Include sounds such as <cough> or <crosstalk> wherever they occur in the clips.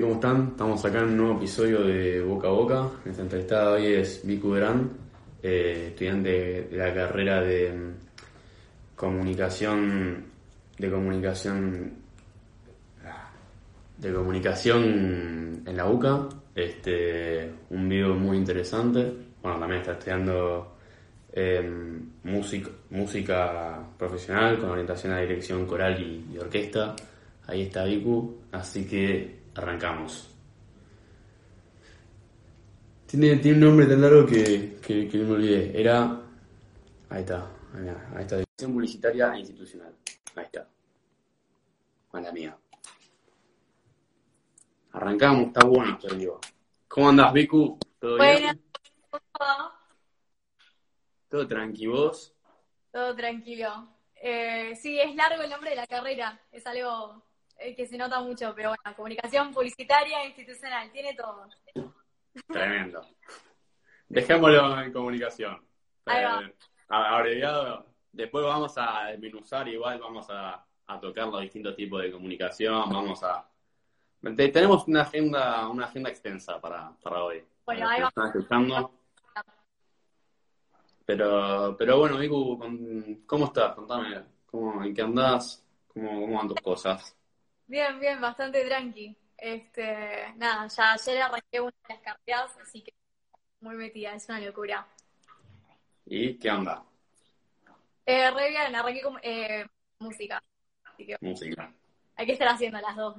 ¿Cómo están? Estamos acá en un nuevo episodio de Boca a Boca. Nuestra entrevistada hoy es Vicu Durán, eh, estudiante de la carrera de mm, comunicación, de comunicación, de comunicación en la UCA. Este, un video muy interesante. Bueno, también está estudiando música, música profesional con orientación a dirección coral y, y orquesta. Ahí está Vicu, así que arrancamos. Tiene, tiene un nombre tan largo que, que, que me olvidé. Era. Ahí está. Ahí, está. Dirección publicitaria e institucional. Ahí está. Mala mía. Arrancamos, está bueno esto, digo. ¿Cómo andás, Vicu? ¿Todo bien? Bueno, todo, ¿Todo tranqui vos? todo tranquilo. Eh, sí, es largo el nombre de la carrera, es algo eh, que se nota mucho, pero bueno, comunicación publicitaria e institucional, tiene todo. Tremendo. Dejémoslo en comunicación. Eh, abreviado. Después vamos a desmenuzar, igual vamos a, a tocar los distintos tipos de comunicación. Vamos a. te- Tenemos una agenda, una agenda extensa para, para hoy. Bueno, Para ahí escuchando. Pero, pero bueno, con- ¿cómo estás? Contame, ¿cómo, ¿en qué andás? ¿Cómo, cómo van tus cosas? Bien, bien, bastante tranqui. Este, nada, ya ayer arranqué una de las carreras, así que muy metida, es una locura. ¿Y qué onda? Eh, re bien, arranqué con eh, música, así que Música. hay que estar haciendo las dos.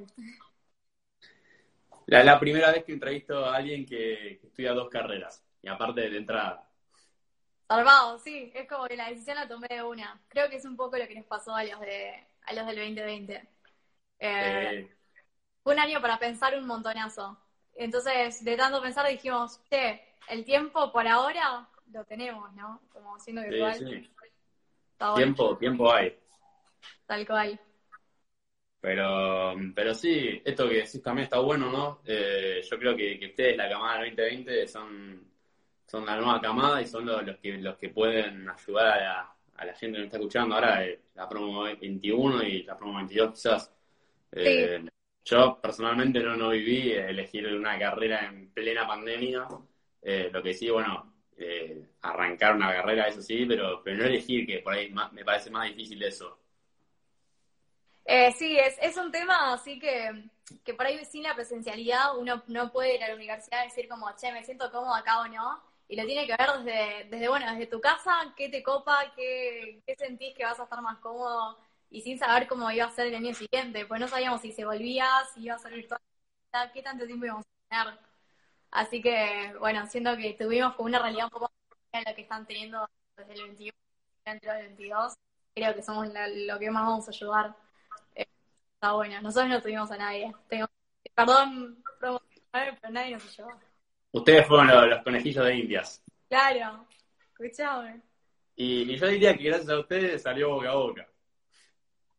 La, la primera vez que entrevisto a alguien que, que estudia dos carreras. Y aparte de entrada. Salvado, sí, es como que la decisión la tomé de una. Creo que es un poco lo que les pasó a los de a los del 2020. Eh, fue un año para pensar un montonazo. Entonces, de tanto pensar dijimos, che, el tiempo por ahora lo tenemos, ¿no? Como siendo sí, virtual. sí. Bueno, Tiempo, tiempo hay. tal cual. Pero, pero sí, esto que decís también está bueno, ¿no? Eh, yo creo que, que ustedes, la camada del 2020, son, son la nueva camada y son los, los que, los que pueden ayudar a la, a la gente que nos está escuchando. Ahora eh, la promo 21 y la promo 22 quizás. Eh, Yo personalmente no, no viví elegir una carrera en plena pandemia. Eh, lo que sí, bueno, eh, arrancar una carrera, eso sí, pero, pero no elegir, que por ahí más- me parece más difícil eso. Eh, sí, es, es un tema así que, que por ahí sin la presencialidad uno no puede ir a la universidad y decir como, che, me siento cómodo acá o no. Y lo tiene que ver desde, desde bueno, desde tu casa, qué te copa, qué, qué sentís que vas a estar más cómodo y sin saber cómo iba a ser el año siguiente. Pues no sabíamos si se volvía, si iba a ser virtual, qué tanto tiempo íbamos a tener. Así que, bueno, siento que tuvimos como una realidad un poco más de lo que están teniendo desde el 21 entre el 22. Creo que somos la- lo que más vamos a ayudar. Eh, está bueno. Nosotros no tuvimos a nadie. Tengo, perdón, pero nadie nos ayudó. Ustedes fueron los, los conejillos de indias. Claro, escuchame. Y, y yo diría que gracias a ustedes salió boca a boca.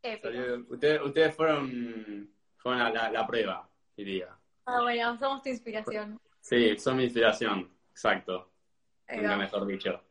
Épico. Ustedes, ustedes fueron, fueron la, la- la prueba, diría. Ah, bueno, somos tu inspiración. Sí, son mi inspiración, exacto. Nunca mejor dicho.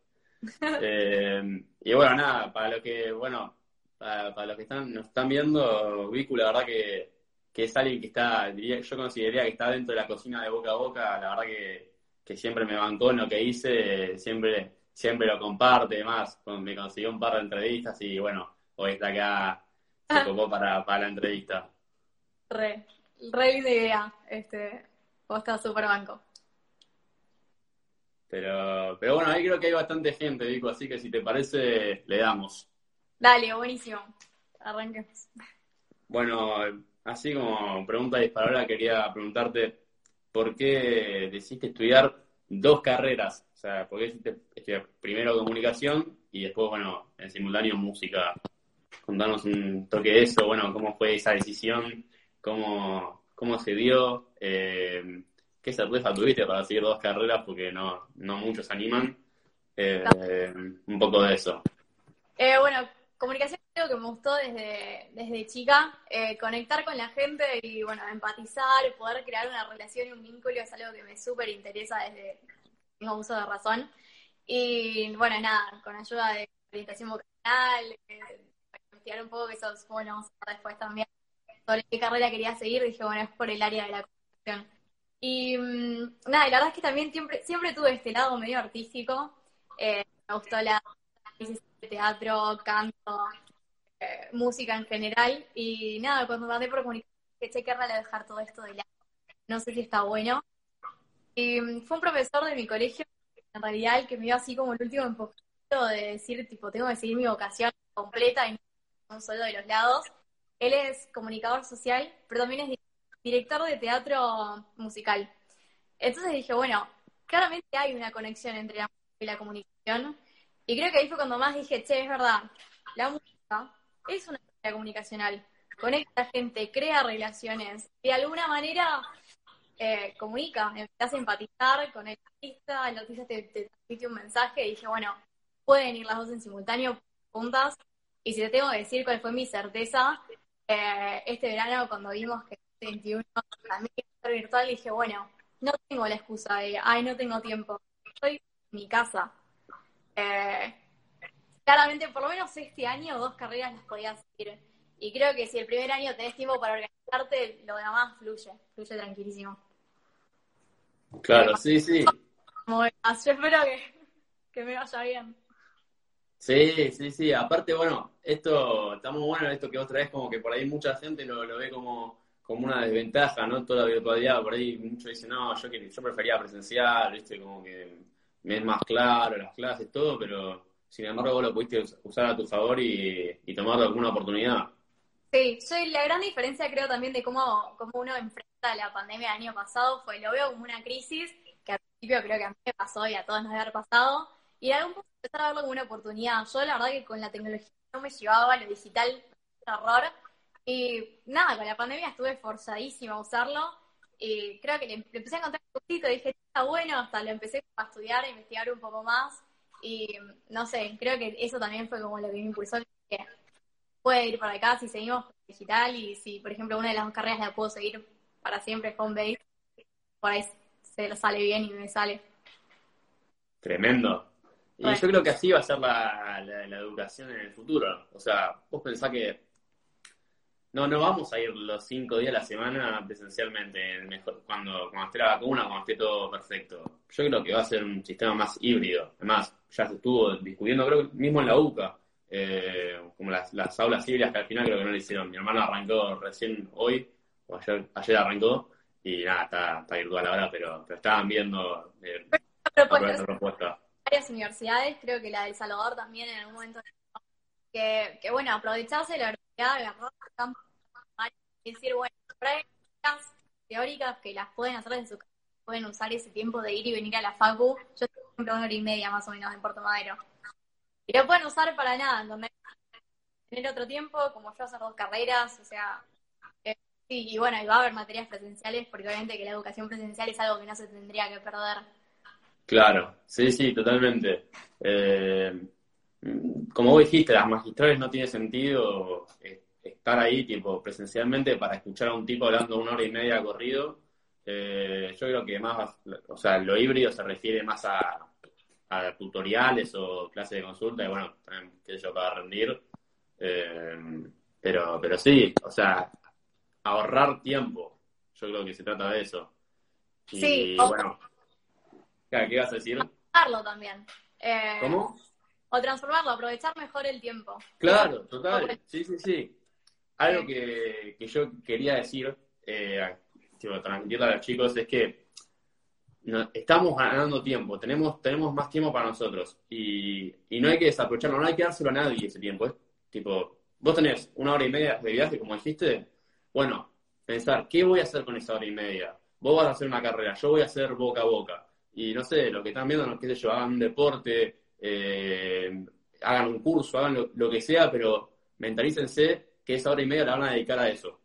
<laughs> Eh, y bueno, nada, para los que, bueno, para, para los que están, nos están viendo, Vicu, la verdad que, que es alguien que está, diría, yo consideraría que está dentro de la cocina de boca a boca, la verdad que, que siempre me bancó en lo que hice, siempre, siempre lo comparte, además, con- me consiguió un par de entrevistas y bueno, hoy está acá, se para, para la entrevista. Re, re linda idea. Este, vos estás súper banco. Pero, pero bueno, ahí creo que hay bastante gente, Vicu, así que si te parece, le damos. Dale, buenísimo. Arranquemos. Bueno, así como pregunta disparada, quería preguntarte por qué decidiste estudiar dos carreras. O sea, por qué decidiste estudiar primero comunicación y después, bueno, en simultáneo música. Contanos un toque de eso, bueno, cómo fue esa decisión, cómo, cómo se dio, eh, qué sorpresa tuviste para seguir dos carreras, porque no, no muchos animan. Eh, un poco de eso. Eh, bueno, comunicación algo que me gustó desde, desde chica. Eh, conectar con la gente y, bueno, empatizar, poder crear una relación y un vínculo es algo que me súper interesa desde tengo uso de razón. Y, bueno, nada, con ayuda de orientación vocacional, eh, investigar un poco, que eso supongo lo vamos a después también, sobre qué carrera quería seguir, dije, bueno, es por el área de la comunicación Y mm, nada, y la verdad es que también siempre, siempre tuve este lado medio artístico. Eh, me gustó la teatro, canto, eh, música en general. Y nada, cuando mandé por comunicación, que che, que raro dejar todo esto de lado. No sé si está bueno. Y mm, fue un profesor de mi colegio, en realidad, el que me dio así como el último empujito de decir, tipo, tengo que seguir mi vocación completa y no solo de los lados. Él es comunicador social, pero también es director de teatro musical. Entonces dije, bueno, claramente hay una conexión entre la música y la comunicación. Y creo que ahí fue cuando más dije, che, es verdad, la música es una actividad comunicacional. Conecta a gente, crea relaciones. De alguna manera eh, comunica, empieza a empatizar con el artista, el artista te transmite un mensaje y dije, bueno, pueden ir las dos en simultáneo, juntas. Y si te tengo que decir cuál fue mi certeza, eh, este verano cuando vimos que 21 también ser virtual, dije, bueno, no tengo la excusa de, ay, no tengo tiempo, estoy en mi casa. Eh, claramente, por lo menos este año, dos carreras las podías seguir. Y creo que si el primer año tenés tiempo para organizarte, lo demás fluye, fluye tranquilísimo. Claro, sí, sí. Yo espero que, que me vaya bien. Sí, sí, sí. Aparte, bueno, esto está muy bueno, esto que otra vez como que por ahí mucha gente lo, lo ve como como una desventaja, ¿no? Toda la virtualidad, por ahí muchos dicen, no, yo, yo prefería presencial, ¿viste? Como que me es más claro las clases, todo, pero sin embargo vos lo pudiste usar a tu favor y, y tomar alguna oportunidad. Sí, soy la gran diferencia creo también de cómo, cómo uno enfrenta la pandemia del año pasado fue, lo veo como una crisis, que al principio creo que a mí me pasó y a todos nos debe haber pasado, y de algún punto empezar a verlo como una oportunidad. Yo la verdad que con la tecnología no me llevaba, lo digital, un error, y nada, con la pandemia estuve forzadísima a usarlo y creo que le, empecé a encontrar un poquito, dije, está bueno, hasta lo empecé a estudiar, a investigar un poco más y no sé, creo que eso también fue como lo que me impulsó, que puede ir para acá si seguimos digital y si, por ejemplo, una de las dos carreras la puedo seguir para siempre home base, por ahí se lo sale bien y me sale. Tremendo. Y yo creo que así va a ser la, la educación en el futuro. O sea, vos pensás que no, no vamos a ir los cinco días a la semana presencialmente, mejor, cuando, cuando esté la vacuna, cuando esté todo perfecto. Yo creo que va a ser un sistema más híbrido. Además, ya se estuvo discutiendo, creo que mismo en la UCA, eh, como las, las aulas híbridas que al final creo que no le hicieron. Mi hermano arrancó recién hoy, o ayer, ayer arrancó, y nada, está, está virtual ahora, pero, pero estaban viendo eh, propuesta. propuesta. Varias universidades, creo que la de Salvador también en algún momento que, bueno, aprovecharse la verdad, agarrar campo y decir, bueno, hay teóricas que las pueden hacer desde su casa, pueden usar ese tiempo de ir y venir a la facu. Yo estoy una hora y media más o menos en Puerto Madero. Y lo pueden usar para nada, donde tener otro tiempo, como yo hacer dos carreras, o sea, eh, y bueno, y va a haber materias presenciales, porque obviamente que la educación presencial es algo que no se tendría que perder. Claro, sí, sí, totalmente. Eh, como vos dijiste, las magistrales no tiene sentido eh, estar ahí, tipo, presencialmente para escuchar a un tipo hablando una hora y media corrido. Eh, yo creo que más, o sea, lo híbrido se refiere más a, tutoriales o clases de consulta, y bueno, también, sé yo, para rendir. Eh, pero, pero sí, o sea, ahorrar tiempo. Yo creo que se trata de eso. Y, sí, bueno, ¿qué ibas a decir? también. ¿Cómo? O transformarlo, aprovechar mejor el tiempo. Claro, total. Sí, sí, sí. Algo que, que yo quería decir, eh, transmitirle a los chicos, es que estamos ganando tiempo, tenemos, tenemos más tiempo para nosotros y, y, no hay que desaprovecharlo, no hay que dárselo a nadie ese tiempo. Tipo, vos tenés una hora y media de viaje, como dijiste, bueno, pensar, ¿qué voy a hacer con esa hora y media? Vos vas a hacer una carrera, yo voy a hacer boca a boca. Y no sé, lo que están viendo, no qué sé yo, hagan un deporte, eh, hagan un curso, hagan lo, que sea, pero mentalícense que esa hora y media la van a dedicar a eso.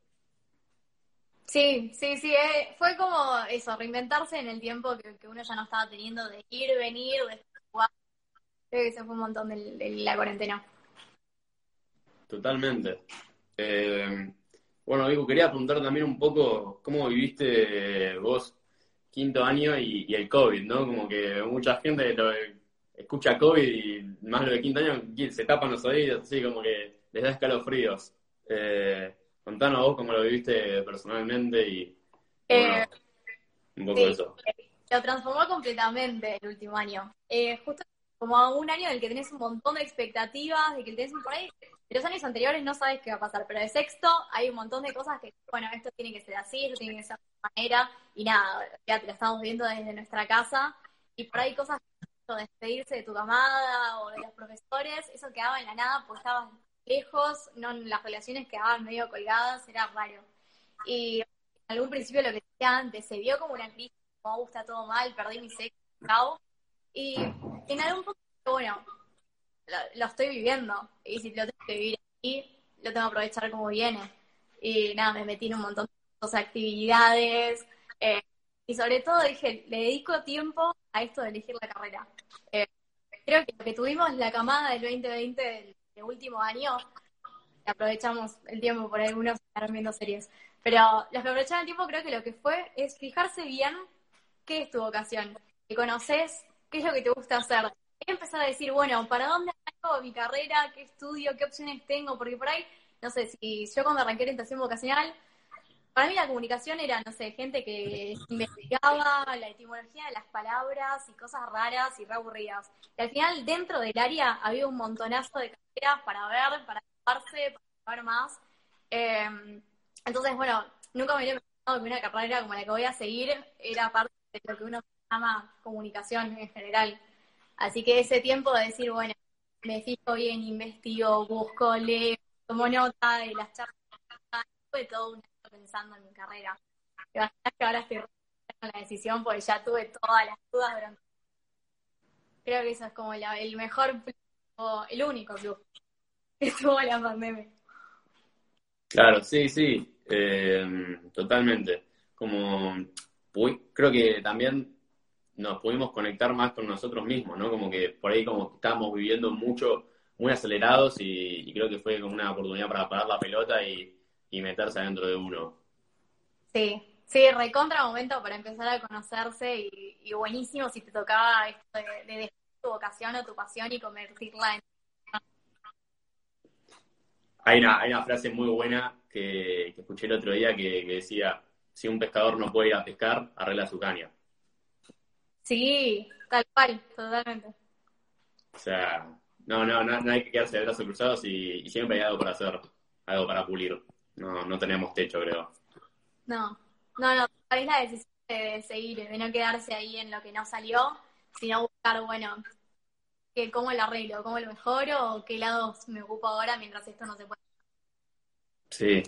Sí, sí, sí, eh, fue como eso, reinventarse en el tiempo que, uno ya no estaba teniendo de ir, venir, de jugar. Creo que eso fue un montón de, la cuarentena. Totalmente. Eh, bueno, Vico, quería preguntar también un poco cómo viviste vos quinto año y, el COVID, ¿no? Como que mucha gente lo, escucha COVID y más lo de quinto año se tapan los oídos, así como que les da escalofríos. Eh, contanos vos cómo lo viviste personalmente y... Eh, un poco eso. Lo transformó completamente el último año. Eh, justo como un año en el que tenés un montón de expectativas, de que tenés un por ahí. De los años anteriores no sabes qué va a pasar, pero de sexto hay un montón de cosas que, bueno, esto tiene que ser así, esto tiene que ser de esta manera, y nada, ya te lo estamos viendo desde nuestra casa, y por ahí cosas como despedirse de tu camada o de los profesores, eso quedaba en la nada porque estabas lejos, no las relaciones quedaban medio colgadas, era raro. Y en algún principio lo que decía antes, se vio como una crisis, como gusta todo mal, perdí mi sexo, y en algún punto, bueno, lo, estoy viviendo, y si lo tengo que vivir aquí, lo tengo que aprovechar como viene. Y nada, me metí en un montón de actividades, eh, y sobre todo dije, le dedico tiempo a esto de elegir la carrera. Eh, creo que lo que tuvimos la camada del 2020 del, último año, aprovechamos el tiempo por algunos estar viendo series, pero los que aprovecharon el tiempo creo que lo que fue es fijarse bien qué es tu vocación, que conoces qué es lo que te gusta hacer. Y empezar a decir, bueno, ¿para dónde hago mi carrera? ¿Qué estudio? ¿Qué opciones tengo? Porque por ahí, no sé, si yo cuando arranqué orientación vocacional, para mí la comunicación era, no sé, gente que investigaba la etimología de las palabras y cosas raras y re aburridas. Y al final, dentro del área, había un montonazo de carreras para ver, para ocuparse, para ver más. Em, entonces, bueno, nunca me había pensado que una carrera como la que voy a seguir era parte de lo que uno llama comunicación en general. Así que ese tiempo de decir, bueno, me fijo bien, investigo, busco, leo, tomo nota de las charlas, fue todo un pensando en mi carrera. que ahora estoy con la decisión porque ya tuve todas las dudas. Creo que eso es como el mejor, o el único club que tuvo la pandemia. Claro, sí, sí, eh, totalmente. Como creo que también nos pudimos conectar más con nosotros mismos, ¿no? Como que por ahí como estábamos viviendo mucho, muy acelerados y, y creo que fue como una oportunidad para parar la pelota y, y meterse adentro de uno. Sí, sí, recontra momento para empezar a conocerse y, buenísimo si te tocaba esto de, de, tu vocación o tu pasión y convertirla en... Hay una, hay una frase muy buena que, escuché el otro día que, decía, si un pescador no puede ir a pescar, arregla su caña. Sí, tal cual, totalmente. O sea, no, no, no, hay que quedarse de brazos cruzados y, y siempre hay algo para hacer, algo para pulir. No, no tenemos techo, creo. No, no, no, es la decisión de seguir, de no quedarse ahí en lo que no salió, sino buscar, bueno, que cómo lo arreglo, cómo lo mejoro o qué lados me ocupo ahora mientras esto no se puede. Sí.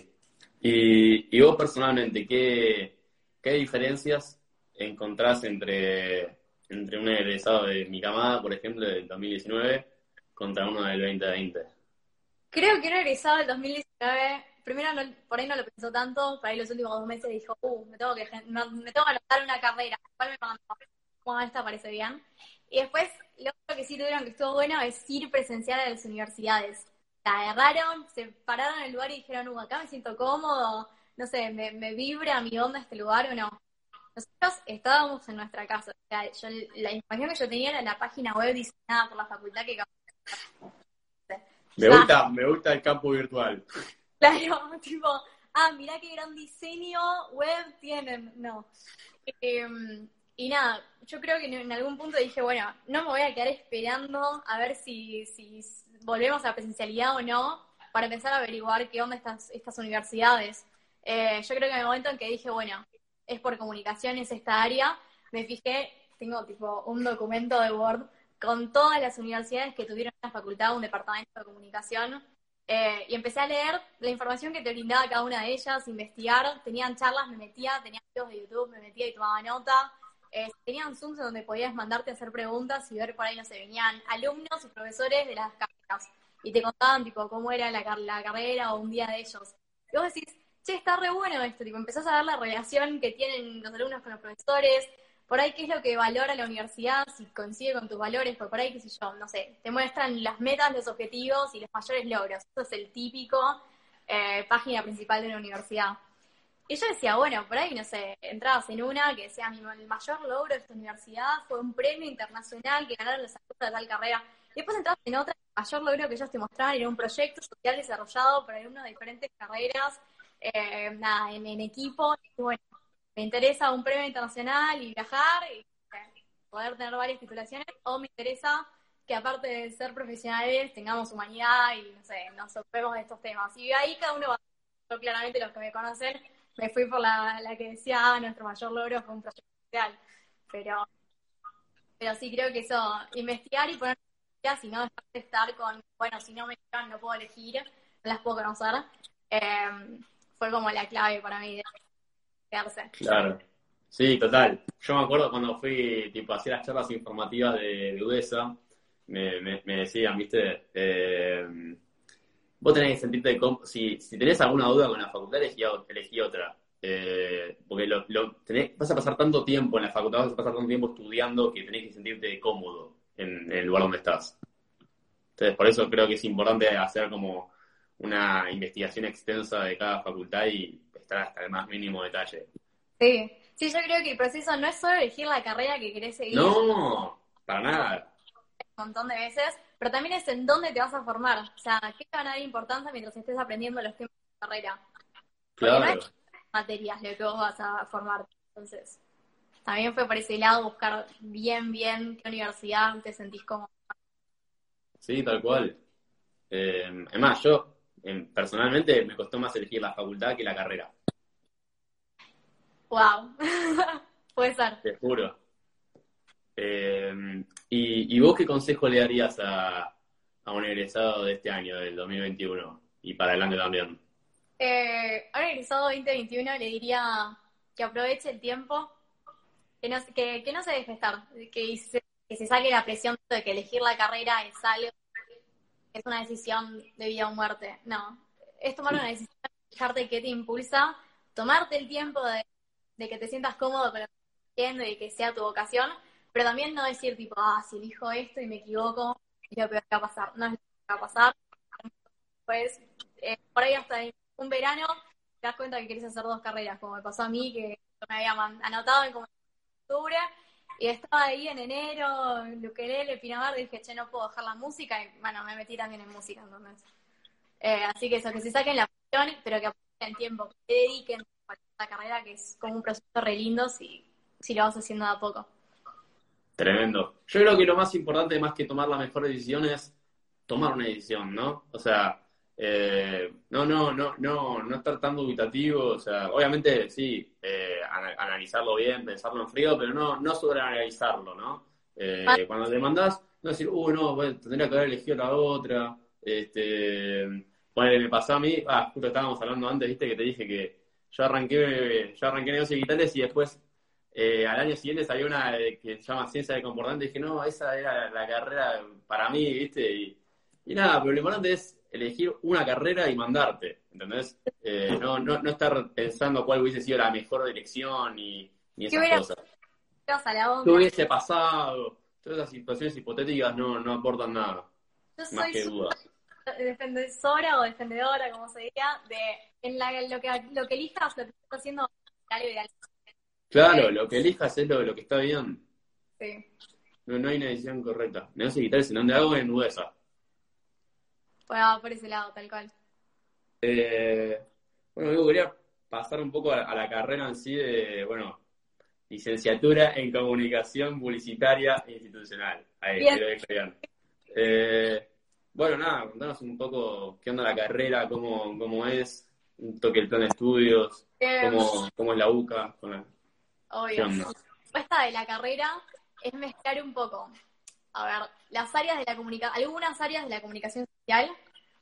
Y, y vos personalmente, ¿qué, ¿qué diferencias encontrás entre, entre un egresado de mi camada, por ejemplo, del 2019, contra uno del 2020? Creo que un egresado del 2019 primero por ahí no lo pensó tanto, por ahí los últimos dos meses dijo, uh, me tengo que, me tengo que anotar una carrera, ¿cuál me mandó? Esta parece bien. Y después, lo otro que sí tuvieron que estuvo bueno es ir presencial a las universidades. La agarraron, se pararon en el lugar y dijeron, uh, acá me siento cómodo, no sé, me, me vibra mi onda este lugar o no. Nosotros estábamos en nuestra casa. O sea, yo, la información que yo tenía era la página web diseñada por la facultad que me gusta, me gusta el campo virtual. Claro, <laughs> tipo, ah, mirá qué gran diseño web tienen. No. Em, y nada, yo creo que en algún punto dije, bueno, no me voy a quedar esperando a ver si, si volvemos a la presencialidad o no, para empezar a averiguar qué onda estas, estas universidades. Eh, yo creo que en el momento en que dije, bueno, es por comunicación, es esta área, me fijé, tengo tipo un documento de Word con todas las universidades que tuvieron en la facultad un departamento de comunicación eh, y empecé a leer la información que te brindaba cada una de ellas, investigar, tenían charlas, me metía, tenía videos de YouTube, me metía y tomaba nota. Eh, tenían Zooms donde podías mandarte a hacer preguntas y ver por ahí, no sé, venían alumnos y profesores de las carreras y te contaban, tipo, cómo era la, la carrera o un día de ellos. Vos decís, che, está re bueno esto, tipo, empezás a ver la relación que tienen los alumnos con los profesores, por ahí qué es lo que valora la universidad, si coincide con tus valores, por ahí, qué sé yo, no sé, te muestran las metas, los objetivos y los mayores logros. Eso es el típico eh, página principal de la universidad. Y yo decía, bueno, por ahí, no sé, entrabas en una que decía, mi el mayor logro de esta universidad fue un premio internacional que ganaron los alumnos de tal carrera. Y después entrabas en otra, el mayor logro que ellos te mostraban era un proyecto social desarrollado por alumnos de diferentes carreras, eh, nada, en, equipo. Y bueno, me interesa un premio internacional y viajar y poder tener varias titulaciones, o me interesa que aparte de ser profesionales tengamos humanidad y no sé, nos ocupemos de estos temas. Y ahí cada uno va, yo claramente los que me conocen, me fui por la, la que decía, ah, nuestro mayor logro fue un proyecto social, pero, pero sí creo que eso, investigar y poner si no dejar de estar con, bueno, si no me llegan no puedo elegir, no las puedo conocer, eh, fue como la clave para mí de quedarse. Claro. Sí, total. Yo me acuerdo cuando fui tipo a hacer las charlas informativas de, de UDESA, me, me, decían, viste, eh, vos tenés que sentirte, si, si tenés alguna duda con la facultad, elegí, otra. Eh, porque lo, tenés, vas a pasar tanto tiempo en la facultad, vas a pasar tanto tiempo estudiando que tenés que sentirte cómodo en, el lugar donde estás. Entonces, por eso creo que es importante hacer como una investigación extensa de cada facultad y estar hasta el más mínimo detalle. Sí, sí, yo creo que el proceso no es solo elegir la carrera que querés seguir. No, para nada. Un montón de veces, pero también es en dónde te vas a formar. O sea, ¿qué te van a dar importancia mientras estés aprendiendo los temas de la carrera? claro. no es materias lo que vos vas a formar. Entonces, también fue por ese lado buscar bien, bien qué universidad te sentís cómodo. Sí, tal cual. Eh, además, yo em, personalmente me costó más elegir la facultad que la carrera. Wow, <laughs> puede ser. Te juro. Eh, y, vos qué consejo le darías a, a, un egresado de este año, del 2021, y para adelante también? Eh, a un egresado 2021 le diría que aproveche el tiempo, que no, que, que no se deje estar, que se, que se saque la presión de que elegir la carrera es algo, es una decisión de vida o muerte. No, es tomar una decisión, fijarte qué te impulsa, tomarte el tiempo de, que te sientas cómodo con lo que estás haciendo y que sea tu vocación, pero también no decir tipo, ah, si elijo esto y me equivoco, es lo que va a pasar. No es lo que va a pasar. Pues, eh, por ahí hasta un verano te das cuenta que quieres hacer dos carreras, como me pasó a mí, que me había anotado en como octubre y estaba ahí en enero, en Luquelele, Pinamar, dije, che, no puedo dejar la música, y bueno, me metí también en música, entonces. Eh, así que eso, que se saquen la pasión, pero que aprovechen tiempo, que dediquen a la carrera, que es como un proceso re lindo si, si lo vas haciendo de a poco. Tremendo. Yo creo que lo más importante, más que tomar la mejor decisión, es tomar una decisión, ¿no? O sea, eh, no, no, no, no, no estar tan dubitativo, o sea, obviamente sí, eh, analizarlo bien, pensarlo en frío, pero no, no sobreanalizarlo, ¿no? Eh, ah. cuando te mandás, no decir, uh, no, tendría que haber elegido la otra, este, bueno, me pasó a mí, ah, justo estábamos hablando antes, viste, que te dije que yo arranqué, yo arranqué negocios digitales y después al año siguiente salió una que se llama ciencia de comportamiento y dije, no, esa era la carrera para mí, viste, y, y nada, pero lo importante es elegir una carrera y mandarte, ¿entendés? Eh, no, no, no estar pensando cuál hubiese sido la mejor dirección y, ni esas cosas. ¿Qué hubiese pasado? Todas esas situaciones hipotéticas no, no aportan nada. Yo soy más que dudas. defensora o defendedora, como se diga, de en la, lo, que, lo que elijas, lo que estás haciendo, ideal. Claro, lo que elijas es lo, lo que está bien. Sí. No, no hay una decisión correcta. Negocios digitales en donde hago en USA. Por ese lado, tal cual. Eh, bueno, yo quería pasar un poco a, la carrera en sí de, bueno, licenciatura en comunicación publicitaria e institucional. Ahí, quiero eh, bueno, nada, contanos un poco qué onda la carrera, cómo, cómo es, un toque el plan de estudios, eh, cómo, cómo, es la UCA. Con la... Obvio. La respuesta de la carrera es mezclar un poco a ver, las áreas de la comunicación, algunas áreas de la comunicación social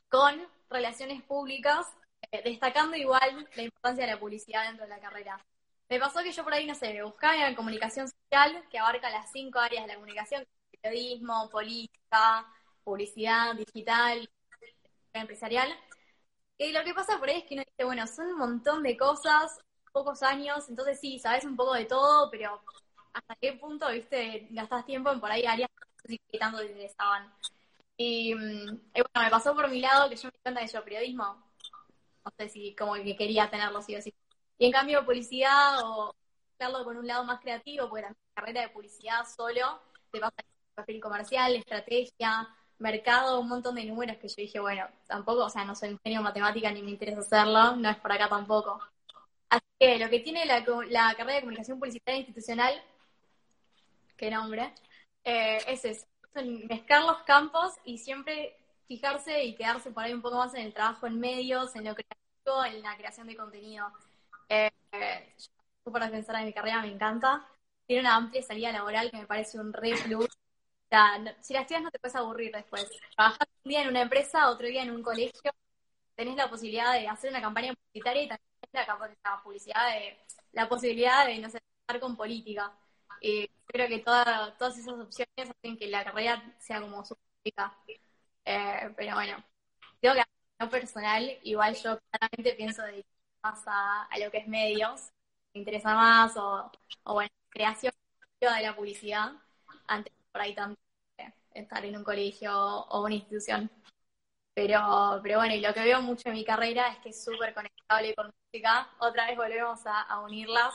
con relaciones públicas, eh, destacando igual la importancia de la publicidad dentro de la carrera. Me pasó que yo por ahí, no sé, buscaba en comunicación social, que abarca las cinco áreas de la comunicación, periodismo, política, publicidad, digital, empresarial. Y lo que pasa por ahí es que uno dice, bueno, son un montón de cosas, pocos años, entonces sí, sabes un poco de todo, pero ¿hasta qué punto, viste, gastas tiempo en por ahí áreas y tanto estaban. Y, bueno, me pasó por mi lado que yo me encanta de yo periodismo. No sé si como que quería tenerlo sí o sí. Y en cambio publicidad o hacerlo con un lado más creativo, porque la carrera de publicidad solo te pasa papel comercial, estrategia, mercado, un montón de números que yo dije, bueno, tampoco, o sea, no soy un genio matemática ni me interesa hacerlo, no es para acá tampoco. Así que lo que tiene la, la carrera de comunicación publicitaria institucional, qué nombre, eh, es eso, mezclar los campos y siempre fijarse y quedarse por ahí un poco más en el trabajo en medios, en lo creativo, en la creación de contenido. Eh, yo, para pensar en mi carrera, me encanta. Tiene una amplia salida laboral que me parece un re plus. Si la estudias no te puedes aburrir después. Trabajas un día en una empresa, otro día en un colegio, tenés la posibilidad de hacer una campaña publicitaria y también la, la publicidad de la posibilidad de no sé trabajar con política. Y creo que todas esas opciones hacen que la carrera sea como su eh, pero bueno, creo que a lo personal, igual yo claramente pienso de más a, lo que es medios, me interesa más, o, o bueno, creación de la publicidad, antes por ahí tanto estar en un colegio o una institución. Pero, pero bueno, y lo que veo mucho en mi carrera es que es súper conectable con música. Otra vez volvemos a, unirlas.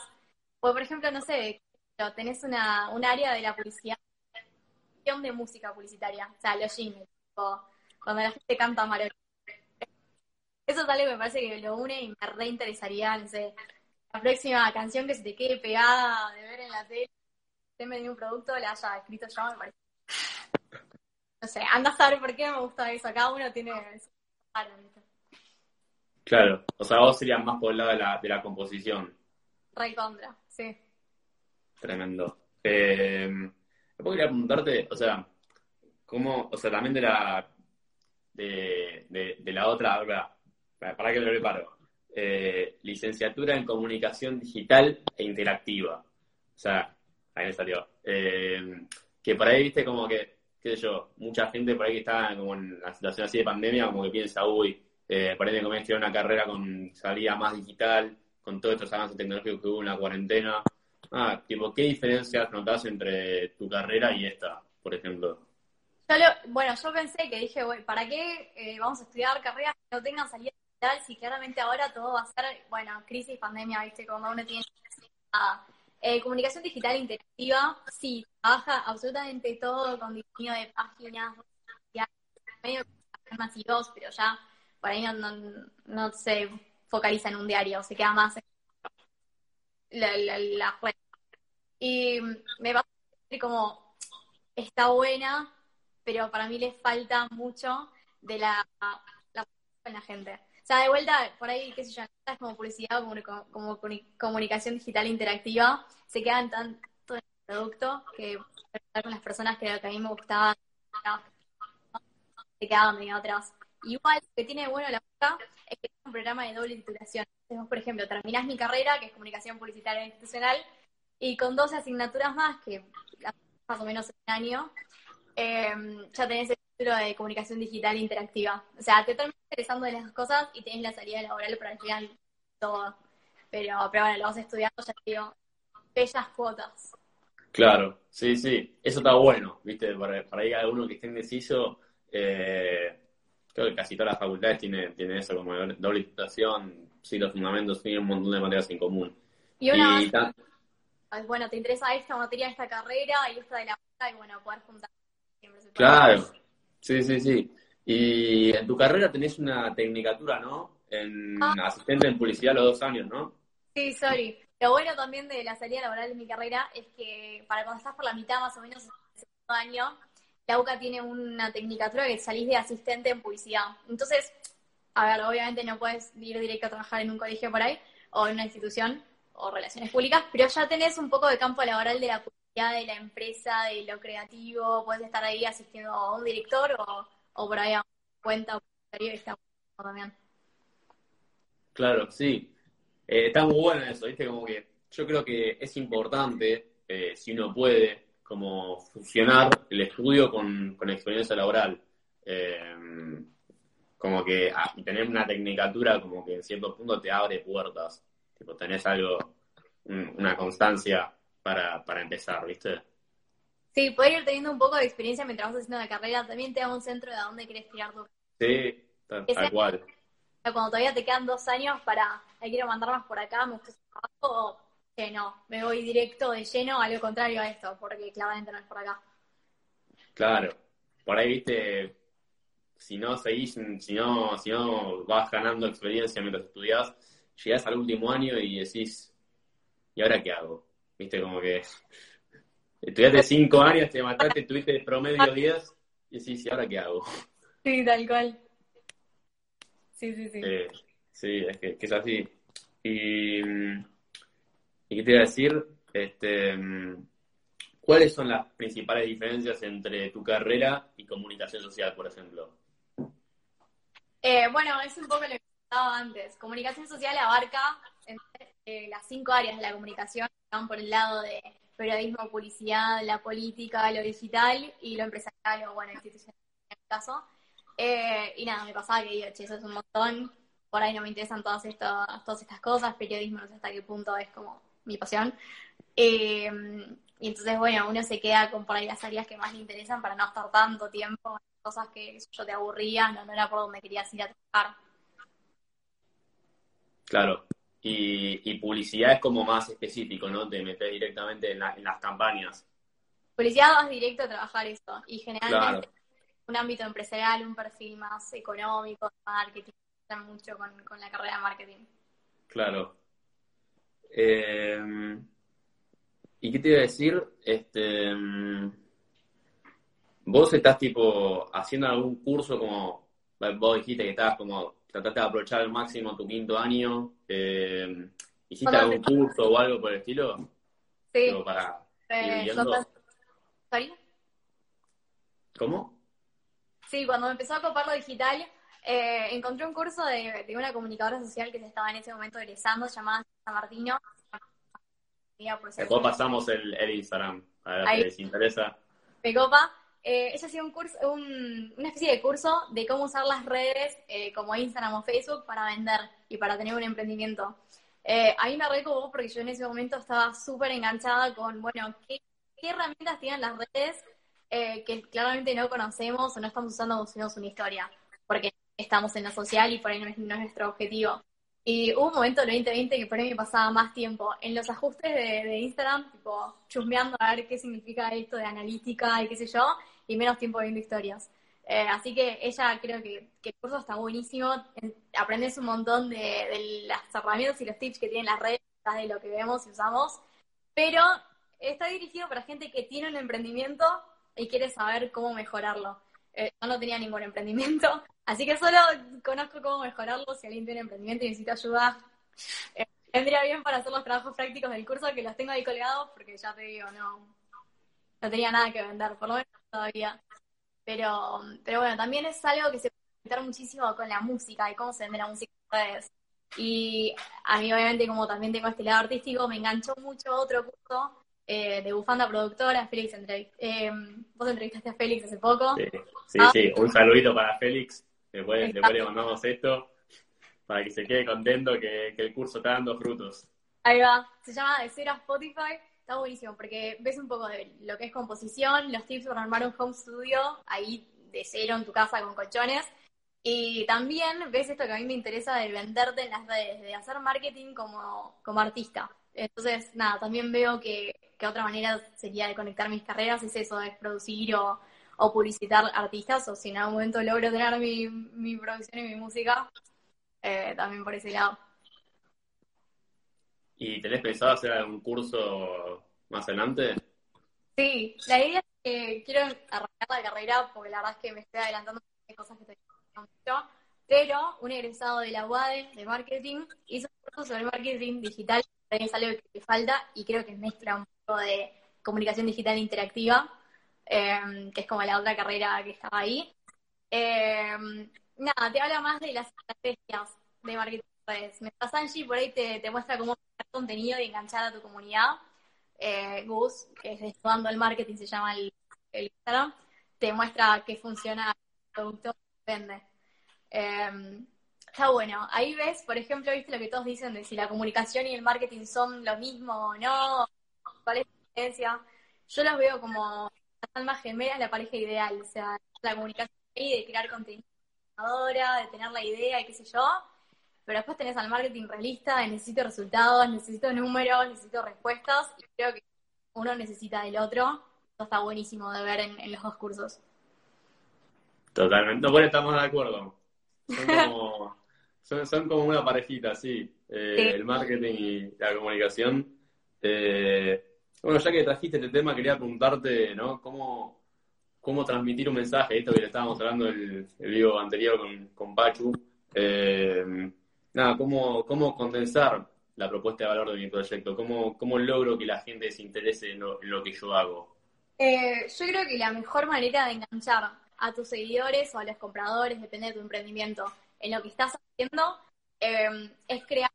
O, por ejemplo, no sé, tenés una, un área de la publicidad, de música publicitaria, o sea, los jingles, cuando la gente canta maravilloso. Eso es algo que me parece que lo une y me reinteresaría, no sé, la próxima canción que se te quede pegada de ver en la tele, te me dio un producto, la haya escrito yo, me parece no sé, anda a saber por qué me gusta eso. Cada uno tiene Claro, o sea, vos serías más por el lado de la, de la composición. Rey contra, sí. Tremendo. Eh, quería preguntarte, o sea, ¿cómo, o sea, también de la, de, de, la otra, para que lo preparo, eh, licenciatura en comunicación digital e interactiva. O sea, ahí me salió. Eh, que por ahí, viste, como que qué sé yo, mucha gente por ahí que está como en la situación así de pandemia, como que piensa, uy, eh, por ahí me conviene una carrera con salida más digital, con todos estos avances tecnológicos que hubo en la cuarentena. Ah, tipo, ¿qué diferencias notas entre tu carrera y esta, por ejemplo? bueno, yo pensé que dije, güey, ¿para qué eh, vamos a estudiar carreras que no tengan salida digital si claramente ahora todo va a ser, bueno, crisis, pandemia, viste, como uno tiene nada. Eh, comunicación digital interactiva, sí, trabaja absolutamente todo con diseño de páginas, medio dos, pero ya por ahí no, se focaliza en un diario, se queda más en la, red. Y me va a como está buena, pero para mí le falta mucho de la, la, la gente. O sea, de vuelta, por ahí, qué sé yo, como publicidad como, como, comunicación digital interactiva, se quedan tanto en el producto que con las personas que, a mí me gustaba se quedaban medio atrás. Igual, lo que tiene bueno la boca es que es un programa de doble titulación. Entonces, por ejemplo, terminás mi carrera, que es comunicación publicitaria institucional, y con dos asignaturas más, que más o menos un año, eh, ya tenés el título de comunicación digital interactiva. O sea, te terminas interesando de las cosas y tenés la salida laboral para el final todo. Pero, pero bueno, lo vas estudiando, ya te digo, bellas cuotas. Claro, sí, sí, eso está bueno, ¿viste? Para, para ir a alguno que esté indeciso, eh, creo que casi todas las facultades tienen, tiene eso como doble titulación, sí, los fundamentos, tienen un montón de materias en común. Y una bueno, te interesa esta materia, esta carrera y esta de la y bueno, poder juntar. Claro, sí, sí, sí. Y en tu carrera tenés una tecnicatura, ¿no? En ah. asistente en publicidad los dos años, ¿no? Sí, sorry. Lo bueno también de la salida laboral de mi carrera es que para cuando estás por la mitad más o menos del segundo año, la UCA tiene una tecnicatura que salís de asistente en publicidad. Entonces, a ver, obviamente no puedes ir directo a trabajar en un colegio por ahí, o en una institución, o relaciones públicas, pero ya tenés un poco de campo laboral de la publicidad, de la empresa, de lo creativo, puedes estar ahí asistiendo a un director o, por ahí a cuenta o está también. Claro, sí. Eh, está muy bueno eso, ¿viste? Como que yo creo que es importante, eh, si uno puede, como fusionar el estudio con, con experiencia laboral. Eh, como que ah, tener una tecnicatura como que en cierto punto te abre puertas. Tipo, tenés algo, una constancia para, para empezar, ¿viste? Sí, poder ir teniendo un poco de experiencia mientras vas haciendo la carrera también te da un centro de a dónde querés tirar tu Sí, tal, cual. Cuando todavía te quedan dos años para, quiero mandar más por acá, me gusta ese trabajo, que no, me voy directo de lleno a lo contrario a esto, porque claramente no es por acá. Claro, por ahí viste, si no seguís, si no, si no vas ganando experiencia mientras estudias, llegás al último año y decís, ¿y ahora qué hago? Viste, como que <laughs> estudiaste cinco años, te mataste, tuviste promedio <laughs> 10 y decís, ¿y ahora qué hago? Sí, tal cual. Sí, sí, sí. Eh, sí, es que, que, es así. Y, ¿y qué te iba a decir? Este, ¿Cuáles son las principales diferencias entre tu carrera y comunicación social, por ejemplo? Eh, bueno, es un poco lo que estaba antes. Comunicación social abarca eh, las cinco áreas de la comunicación, van por el lado de periodismo, publicidad, la política, lo digital y lo empresarial o, bueno, institucional en este caso. Eh, y nada, me pasaba que digo, che, eso es un montón, por ahí no me interesan todas estas, todas estas cosas, periodismo no sé hasta qué punto es como mi pasión. Eh, y entonces, bueno, uno se queda con por ahí las áreas que más le interesan para no estar tanto tiempo cosas que yo te aburría, no, no era por donde querías ir a trabajar. Claro, y, y, publicidad es como más específico, ¿no? Te metes directamente en, la, en, las campañas. Publicidad vas directo a trabajar eso, y generalmente un ámbito empresarial, un perfil más económico, marketing, mucho con, con la carrera de marketing. Claro. Eh, ¿Y qué te iba a decir? Este, vos estás tipo haciendo algún curso como, vos dijiste que estabas como, trataste de aprovechar al máximo tu quinto año, eh, ¿hiciste algún curso o algo por el estilo? Sí. para eh, ¿Cómo? Sí, cuando me empezó a copar lo digital, eh, encontré un curso de, de, una comunicadora social que se estaba en ese momento egresando, llamada San Martino, Después pasamos el, el, Instagram, a ver si les interesa. Me copa. Eh, ella hacía un curso, un, una especie de curso de cómo usar las redes eh, como Instagram o Facebook para vender y para tener un emprendimiento. Eh, ahí me vos porque yo en ese momento estaba súper enganchada con, bueno, ¿qué, ¿qué, herramientas tienen las redes eh, que claramente no conocemos o no estamos usando como si no una historia? Porque estamos en lo social y por ahí no es, nuestro objetivo. Y hubo un momento en el 2020 que por ahí me pasaba más tiempo en los ajustes de, de, Instagram, tipo chusmeando a ver qué significa esto de analítica y qué sé yo, y menos tiempo viendo historias. Eh, así que ella creo que, el curso está buenísimo, aprendes un montón de, de, las herramientas y los tips que tienen las redes, de lo que vemos y usamos, pero está dirigido para gente que tiene un emprendimiento y quiere saber cómo mejorarlo. Eh, yo no tenía ningún emprendimiento, <laughs> así que solo conozco cómo mejorarlo. Si alguien tiene emprendimiento y necesita ayuda, eh, vendría bien para hacer los trabajos prácticos del curso, que los tengo ahí colgados, porque ya te digo, no, no tenía nada que vender, por lo menos todavía. Pero, pero bueno, también es algo que se puede conectar muchísimo con la música y cómo se vende la música en redes. Y a mí, obviamente, como también tengo este lado artístico, me enganchó mucho otro curso eh, de bufanda productora, Félix eh, vos entrevistaste a Félix hace poco. Sí, sí, ah. sí. un saludito para Félix, después, después le mandamos esto, para que se quede contento que, que, el curso está dando frutos. Ahí va, se llama De Cero a Spotify, está buenísimo, porque ves un poco de lo que es composición, los tips para armar un home studio, ahí de cero en tu casa con colchones, y también ves esto que a mí me interesa de venderte en las redes, de hacer marketing como, como artista. Entonces, nada, también veo que, que, otra manera sería de conectar mis carreras es eso, es producir o, o publicitar artistas, o si en algún momento logro tener mi, mi producción y mi música, eh, también por ese lado. ¿Y tenés pensado hacer algún curso más adelante? Sí, la idea es que quiero arrancar la carrera porque la verdad es que me estoy adelantando hay cosas que estoy mucho, pero un egresado de la UADE de marketing hizo un curso sobre marketing digital es algo que falta y creo que mezcla un poco de comunicación digital interactiva, eh, que es como la otra carrera que estaba ahí. Eh, nada, te habla más de las estrategias de marketing redes. Mientras Angie por ahí te, te muestra cómo contenido y enganchar a tu comunidad, eh, Gus, que es estudiando el marketing, se llama el, Instagram, te muestra qué funciona el producto vende. Eh, Está bueno. Ahí ves, por ejemplo, viste lo que todos dicen de si la comunicación y el marketing son lo mismo o no, cuál es la diferencia. Yo los veo como las almas gemelas, la pareja ideal. O sea, la comunicación ahí de crear contenido, de tener la idea y qué sé yo. Pero después tenés al marketing realista, de necesito resultados, necesito números, necesito respuestas. Y creo que uno necesita del otro. Eso está buenísimo de ver en, en los dos cursos. Totalmente. No, bueno, estamos de acuerdo. Son <laughs> como son, son como una parejita, sí. Eh, Sí. El marketing y la comunicación. Eh, bueno, ya que trajiste este tema, quería preguntarte, ¿no? ¿Cómo, cómo transmitir un mensaje? Esto que le estábamos hablando el, el vivo anterior con, con Pachu. Eh, nada, ¿cómo, ¿cómo condensar la propuesta de valor de mi proyecto? ¿Cómo, cómo logro que la gente se interese en lo, que yo hago? Eh, yo creo que la mejor manera de enganchar a tus seguidores o a los compradores, depende de tu emprendimiento, en lo que estás haciendo, eh, es crear.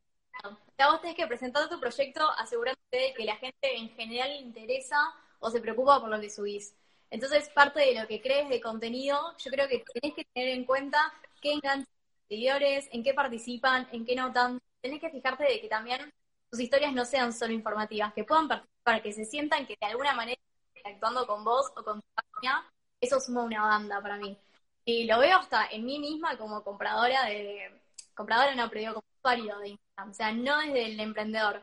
Sea, vos tenés que presentar tu proyecto asegurándote de que la gente en general le interesa o se preocupa por lo que subís. Entonces, parte de lo que crees de contenido, yo creo que tenés que tener en cuenta qué engancha seguidores, en qué participan, en qué no tanto. Tenés que fijarte de que también tus historias no sean solo informativas, que puedan participar, que se sientan que de alguna manera actuando con vos o con tu página, eso suma una banda para mí. Y lo veo hasta en mí misma como compradora de, compradora no, pero digo como usuario de Instagram, o sea, no desde el emprendedor.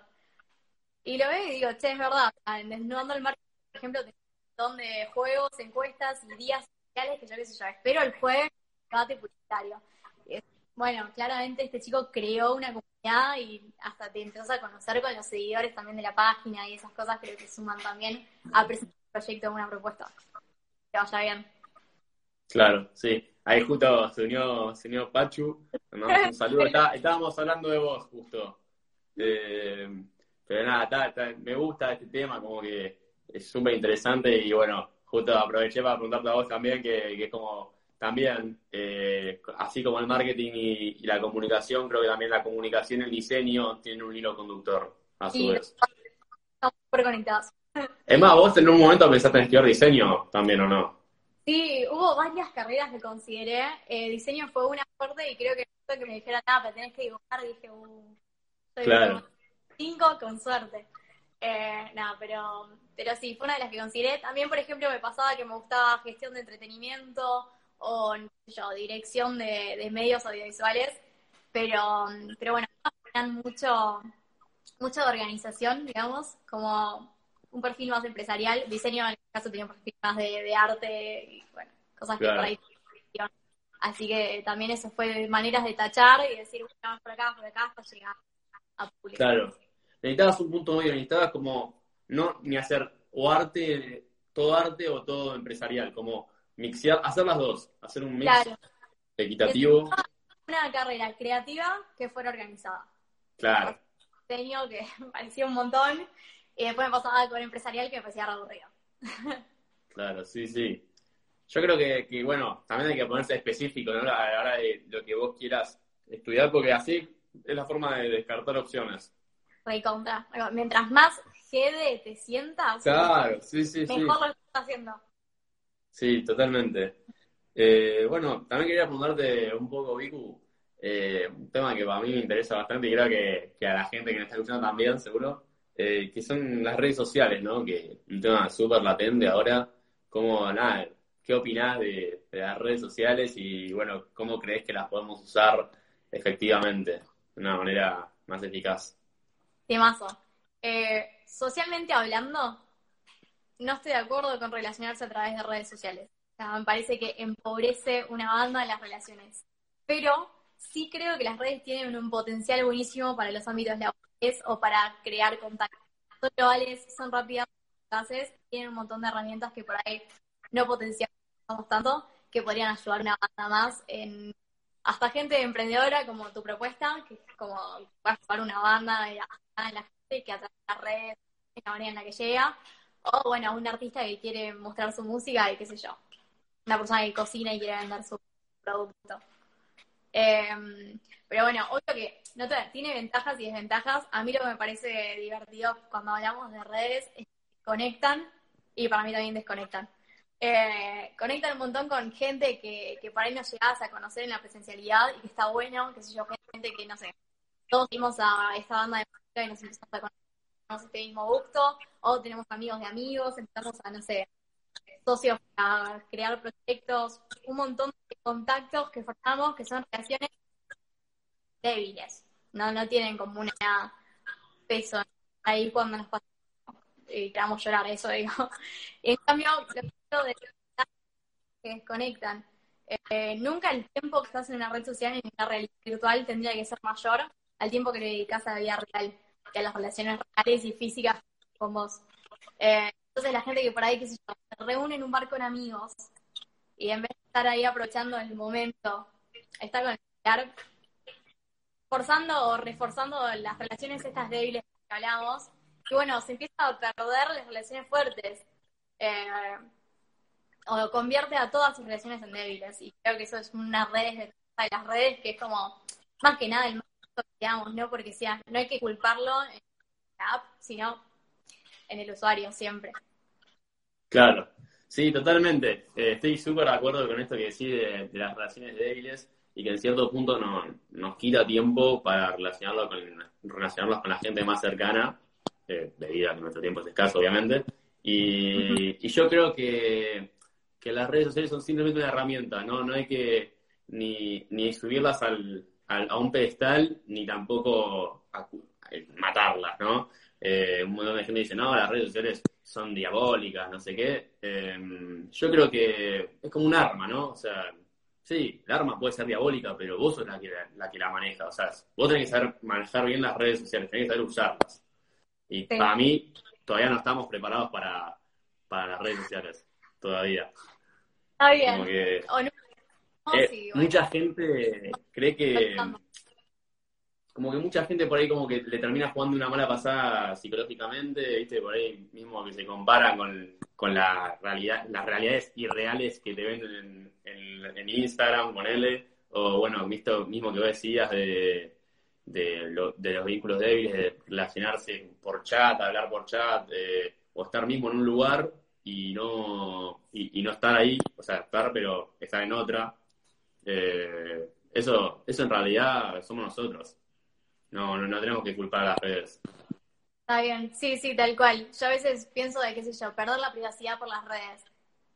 Y lo veo y digo, che, es verdad, Desnudando el Marketing, por ejemplo, tengo un montón de juegos, encuestas y días sociales que yo qué sé yo, espero el jueves debate publicitario. Bueno, claramente este chico creó una comunidad y hasta te empezás a conocer con los seguidores también de la página y esas cosas creo que suman también a presentar un proyecto una propuesta. Que vaya bien. Claro, sí. Ahí justo se unió, se unió Pachu. Un saludo. <laughs> Está- estábamos hablando de vos, justo. Eh, pero nada, está- está- me gusta este tema, como que es súper interesante. Y bueno, justo aproveché para preguntarte a vos también, que, que es como también, eh, así como el marketing y, y la comunicación, creo que también la comunicación y el diseño tienen un hilo conductor, a su Sí. vez. Estamos súper conectados. Es más, vos en un momento pensaste en estudiar diseño también, ¿o no? Sí, hubo varias carreras que consideré. Eh, diseño fue una fuerte y creo que que me dijera, nada, pero tenés que dibujar, dije, uh, soy Claro. cinco con suerte. Eh, nada, pero, pero sí, fue una de las que consideré. También, por ejemplo, me pasaba que me gustaba gestión de entretenimiento o, no sé yo, dirección de, de medios audiovisuales, pero, pero bueno, mucho, mucho de organización, digamos, como un perfil más empresarial. Diseño, en el caso, tenía un perfil más de, de arte y, bueno, cosas que Claro. por ahí. Así que también eso fue maneras de tachar y decir, bueno, vamos por acá, por acá, hasta llegar a publicar. Claro. Necesitabas un punto medio, necesitabas como no ni hacer o arte, todo arte o todo empresarial, como mixear, hacer las dos, hacer un mix Claro, equitativo. una carrera creativa que fuera organizada. Claro, Diseño que <laughs> parecía un montón y después me pasaba con empresarial que me parecía re aburrido. <laughs> claro, sí, sí. Yo creo que, que, bueno, también hay que ponerse específico, ¿no? A la hora de lo que vos quieras estudiar, porque así es la forma de descartar opciones. Recontra. Mientras más GD te sientas, Claro, sí, sí, sí. mejor lo estás haciendo. Sí, totalmente. Eh, bueno, también quería preguntarte un poco, Vicu, eh, un tema que para mí me interesa bastante y creo que, a la gente que me está escuchando también, seguro, eh, que son las redes sociales, ¿no? Que un tema súper latente ahora. ¿Cómo, nada, qué opinás de, de las redes sociales y, bueno, cómo crees que las podemos usar efectivamente de una manera más eficaz? Temazo. Eh, socialmente hablando, no estoy de acuerdo con relacionarse a través de redes sociales. O sea, me parece que empobrece una banda en las relaciones. Pero sí creo que las redes tienen un potencial buenísimo para los ámbitos laborales o para crear contactos. Son globales, son rápidas, eficaces, tienen un montón de herramientas que por ahí no potenciamos tanto, que podrían ayudar una banda más en hasta gente emprendedora como tu propuesta, que es como vas a jugar una banda a la gente que a través de las redes es la manera en la que llega, o bueno, un artista que quiere mostrar su música y qué sé yo, una persona que cocina y quiere vender su producto. Eh, pero bueno, obvio que no te- tiene ventajas y desventajas. A mí lo que me parece divertido cuando hablamos de redes es que conectan y para mí también desconectan. Eh, conectan un montón con gente que, que por ahí no llegabas a conocer en la presencialidad y que está bueno, que sé yo, gente que no sé, todos fuimos a esta banda de música y nos empezamos a conocer este mismo gusto, o tenemos amigos de amigos, empezamos a, no sé, socios a crear proyectos, un montón de contactos que formamos que son relaciones débiles, no, no tienen como una peso ahí cuando nos pasa y queramos llorar, eso digo. <laughs> En cambio, los de que desconectan. eh, nunca el tiempo que estás en una red social, en una realidad virtual, tendría que ser mayor al tiempo que le dedicas a la vida real, que a las relaciones reales y físicas con vos. Eh, entonces la gente que por ahí, qué sé yo, se reúne en un bar con amigos y en vez de estar ahí aprovechando el momento, está con el celular, forzando o reforzando las relaciones estas débiles que hablamos, y bueno, se empieza a perder las relaciones fuertes. Eh, o convierte a todas sus relaciones en débiles. Y creo que eso es una red de, las redes que es como, más que nada, el más digamos, ¿no? Porque sea, no hay que culparlo en la app, sino en el usuario siempre. Claro, sí, totalmente. Eh, estoy súper de acuerdo con esto que decís de, las relaciones débiles y que en cierto punto no, nos quita tiempo para relacionarlo con, relacionarlos con la gente más cercana, eh, debido a que nuestro tiempo es escaso, obviamente. Y, yo creo que que las redes sociales son simplemente una herramienta, ¿no? No hay que ni, ni subirlas al, a un pedestal, ni tampoco matarlas, ¿no? Eh, un montón de gente dice, no, las redes sociales son diabólicas, no sé qué. Em, yo creo que es como un arma, ¿no? O sea, sí, el arma puede ser diabólica, pero vos sos la que la, que la maneja. O sea, vos tenés que saber manejar bien las redes sociales, tenés que saber usarlas. Y para mí, todavía no estamos preparados para, para las redes sociales, todavía. Está bien. Eh, mucha gente cree que. Como que mucha gente por ahí como que le termina jugando una mala pasada psicológicamente, viste, por ahí mismo que se comparan con, con la realidad, las realidades irreales que te venden en, en, Instagram, con él, o bueno, visto mismo que vos decías de, de, de, los vínculos débiles, de relacionarse por chat, hablar por chat, eh, o estar mismo en un lugar y no, y, no estar ahí, o sea, estar pero estar en otra, eh, eso, eso en realidad somos nosotros. No, no, tenemos que culpar a las redes. Está bien, sí, sí, tal cual. Yo a veces pienso de, qué sé yo, perder la privacidad por las redes.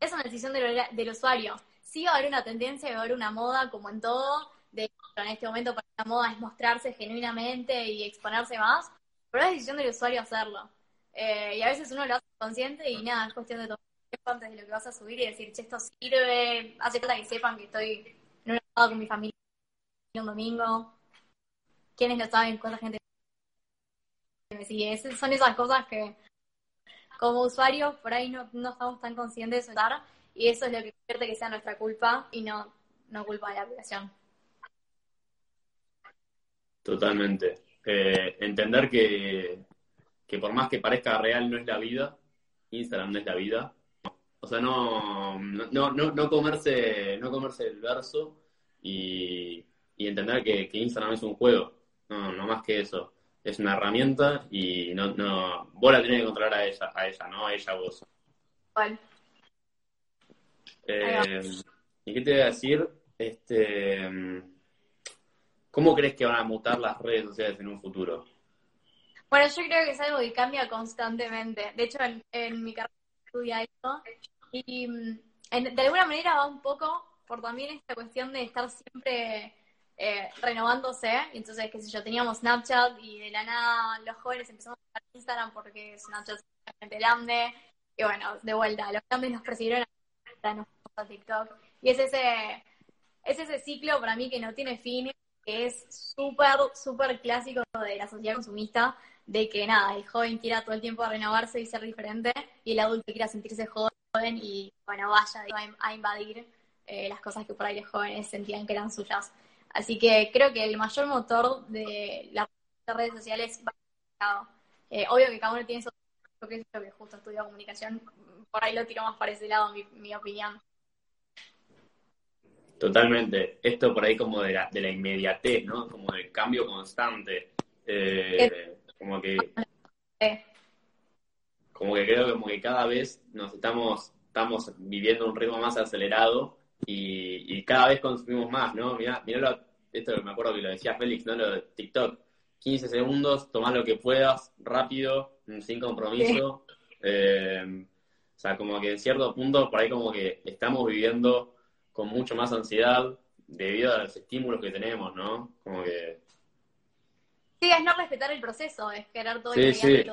Es una decisión del, del usuario. Sí va a haber una tendencia, va a haber una moda, como en todo, de en este momento para la moda es mostrarse genuinamente y exponerse más, pero es decisión del usuario hacerlo. Eh, y a veces uno lo hace consciente y nada, es cuestión de tomar tiempo antes de lo que vas a subir y decir, che, esto sirve, hace falta que sepan que estoy en un estado con mi familia un domingo. ¿Quiénes lo saben? ¿Cuánta gente me sigue? son esas cosas que como usuarios por ahí no, estamos tan conscientes de eso y eso es lo que convierte que sea nuestra culpa y no, no culpa de la aplicación. Totalmente. Eh, entender que que por más que parezca real no es la vida, Instagram no es la vida. O sea, no, no, no, no comerse, no comerse el verso y, entender que, Instagram es un juego. No, no más que eso. Es una herramienta y no, no, vos la tenés que controlar a ella, a ella, no a ella vos. ¿Cuál? Eh, ¿Y qué te voy a decir? Este, ¿Cómo crees que van a mutar las redes sociales en un futuro? Bueno, yo creo que es algo que cambia constantemente. De hecho, en, mi carrera estudia eso. Y mm, de alguna manera va un poco por también esta cuestión de estar siempre eh, renovándose. Entonces, qué sé yo, teníamos Snapchat y de la nada los jóvenes empezamos a usar Instagram porque Snapchat es grande. Y bueno, de vuelta, los grandes nos persiguieron a TikTok. Y es ese, es ese ciclo para mí que no tiene fin, que es súper, súper clásico de la sociedad consumista, de que nada, el joven quiera todo el tiempo renovarse y ser diferente, y el adulto quiera sentirse joven y, bueno, vaya a invadir eh, las cosas que por ahí los jóvenes sentían que eran suyas. Así que creo que el mayor motor de las redes sociales va eh, obvio que cada uno tiene su que es lo que justo estudio comunicación, por ahí lo tiro más para ese lado, mi, opinión. Totalmente. Esto por ahí como de la, de la inmediatez, ¿no? Como del cambio constante. Eh, como que. Como que creo que como que cada vez nos estamos, estamos viviendo un ritmo más acelerado y, cada vez consumimos más, ¿no? Mirá, mirá esto me acuerdo que lo decía Félix, ¿no? Lo de TikTok. 15 segundos, tomar lo que puedas, rápido, sin compromiso. Eh, o sea, como que en cierto punto, por ahí como que estamos viviendo con mucho más ansiedad debido a los estímulos que tenemos, ¿no? Como que Sí, es no respetar el proceso, es querer todo sí, sí.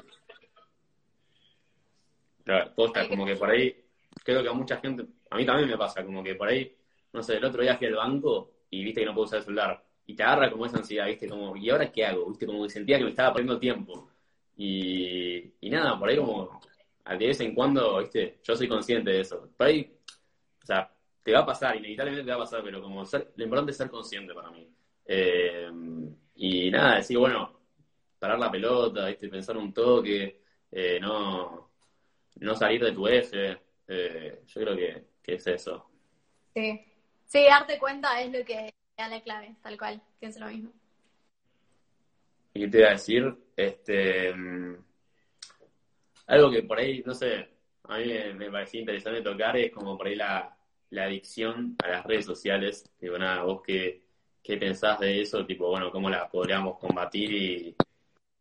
Claro, posta, como que por ahí, creo que a mucha gente, a mí también me pasa, como que por ahí no sé, el otro día fui al banco y viste que no puedo usar el celular. Y te agarra como esa ansiedad, viste, como, ¿y ahora qué hago? Viste, como que sentía que me estaba perdiendo tiempo. Y, y nada, por ahí como, de vez en cuando, viste, yo soy consciente de eso. Por ahí, o sea, te va a pasar, inevitablemente te va a pasar, pero como ser, lo importante es ser consciente para mí. Eh, y nada, decir, bueno, parar la pelota, ¿viste? pensar un toque, eh, no, no salir de tu eje. Eh, yo creo que, que, es eso. Sí. sí, darte cuenta es lo que da la clave, tal cual, pienso lo mismo. ¿Y qué te iba a decir? Este, mm, algo que por ahí, no sé, a mí me, parecía interesante tocar es como por ahí la, la adicción a las redes sociales. Digo, nada, vos qué, qué pensás de eso, tipo, bueno, cómo la podríamos combatir y,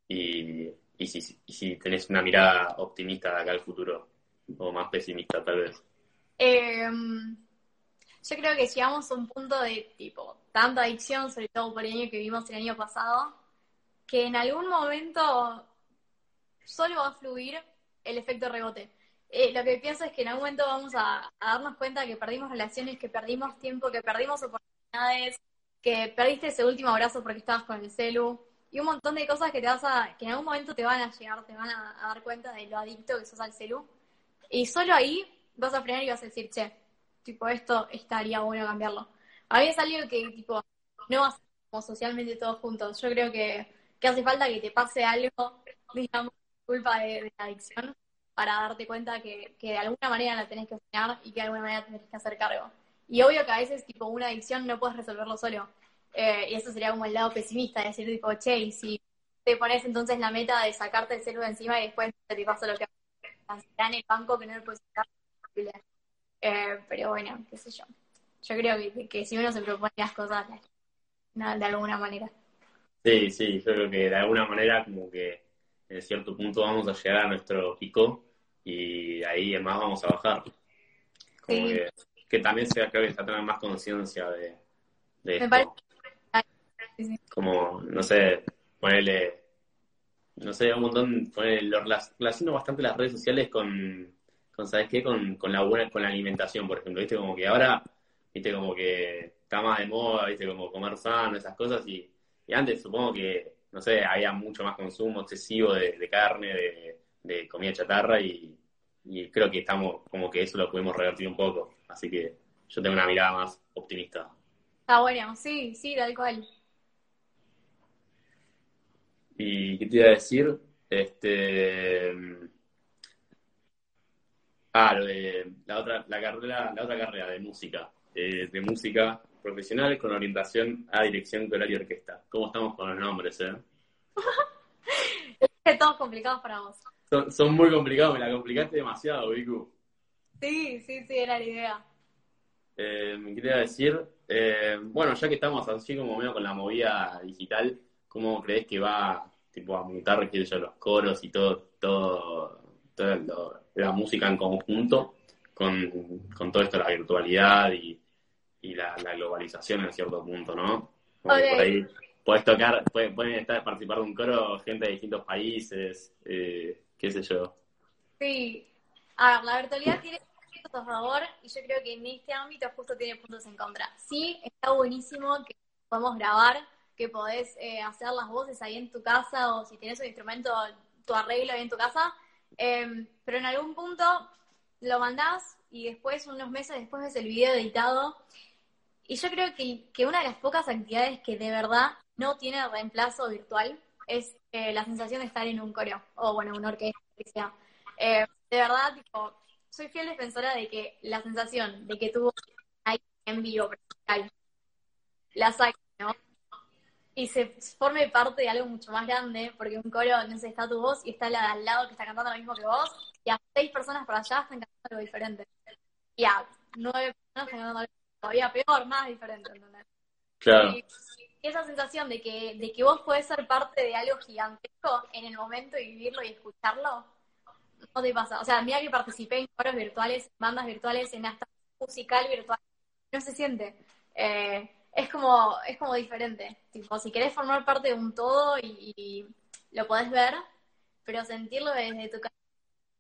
y, y, si, si tenés una mirada optimista de acá al futuro o más pesimista tal vez. Em, yo creo que llegamos a un punto de tipo, tanta adicción, sobre todo por el año que vivimos el año pasado, que en algún momento solo va a fluir el efecto rebote. Eh, lo que pienso es que en algún momento vamos a, darnos cuenta que perdimos relaciones, que perdimos tiempo, que perdimos oportunidades, que perdiste ese último abrazo porque estabas con el celu y un montón de cosas que te vas a, que en algún momento te van a llegar, te van a, dar cuenta de lo adicto que sos al celu. Y solo ahí vas a frenar y vas a decir, che, tipo, esto estaría bueno cambiarlo. A mí es algo que, tipo, no como socialmente todos juntos. Yo creo que, que hace falta que te pase algo, digamos, culpa de, la adicción, para darte cuenta que, que, de alguna manera la tenés que frenar y que de alguna manera tenés que hacer cargo. Y obvio que a veces, tipo, una adicción no puedes resolverlo solo. Eh, y eso sería como el lado pesimista, decir, tipo, che, y si te pones entonces la meta de sacarte el celular encima y después te pasa lo que en el banco que no lo puedes sacar. Eh, pero bueno, qué sé yo. Yo creo que, que si uno se propone las cosas de alguna manera. Sí, sí, yo creo que de alguna manera como que en cierto punto vamos a llegar a nuestro pico y ahí más vamos a bajar. Como que, también se creo que se tener más conciencia de, de esto. Como, no sé, ponerle, no sé, un montón, ponerle, lo relaciono bastante las redes sociales con, con ¿sabes qué? Con, con, la buena, con la alimentación, por ejemplo, viste, como que ahora, viste, como que está más de moda, viste, como comer sano, esas cosas, y, y antes supongo que, no sé, había mucho más consumo excesivo de, carne, de, de, comida chatarra, y, y creo que estamos, como que eso lo pudimos revertir un poco, así que yo tengo una mirada más optimista. Está bueno, sí, sí, tal cual. ¿Y qué te iba a decir? Este. Ah, la otra, la carrera, la otra carrera de música, eh, de música profesional con orientación a dirección coral y orquesta. ¿Cómo estamos con los nombres, eh? <laughs> es todos complicados para vos. Son, muy complicados, me la complicaste demasiado, Vicu. Sí, sí, sí, era la idea. Eh, me quería decir, eh, bueno, ya que estamos así como medio con la movida digital, ¿cómo crees que va tipo, a mutar qué yo, los coros y todo, todo, la música en conjunto con, con todo esto, la virtualidad y, y la, globalización en cierto punto, ¿no? por ahí puedes tocar, pueden, estar participar de un coro gente de distintos países, eh, qué sé yo. Sí, a ver, la virtualidad tiene puntos a favor y yo creo que en este ámbito justo tiene puntos en contra. Sí, está buenísimo que podamos grabar que podés eh, hacer las voces ahí en tu casa o si tienes un instrumento, tu arreglo ahí en tu casa, em, pero en algún punto lo mandás y después, unos meses después, ves el video editado. Y yo creo que, que una de las pocas actividades que de verdad no tiene reemplazo virtual es eh, la sensación de estar en un coro o, bueno, una orquesta, que sea. Eh, de verdad, tipo, soy fiel defensora de que la sensación de que tú ahí en vivo, la sacas, ¿no? Y se forme parte de algo mucho más grande, porque un coro, no sé, está tu voz y está la de al lado que está cantando lo mismo que vos, y a seis personas por allá están cantando algo diferente. Y a nueve personas están cantando algo todavía peor, más diferente, ¿entendés? Claro. Y, esa sensación de que, de que vos podés ser parte de algo gigantesco en el momento y vivirlo y escucharlo, no te pasa. O sea, mira que participé en coros virtuales, bandas virtuales, en hasta musical virtual, no se siente. Eh, es como, es como diferente. Tipo, si querés formar parte de un todo y, lo podés ver, pero sentirlo desde tu casa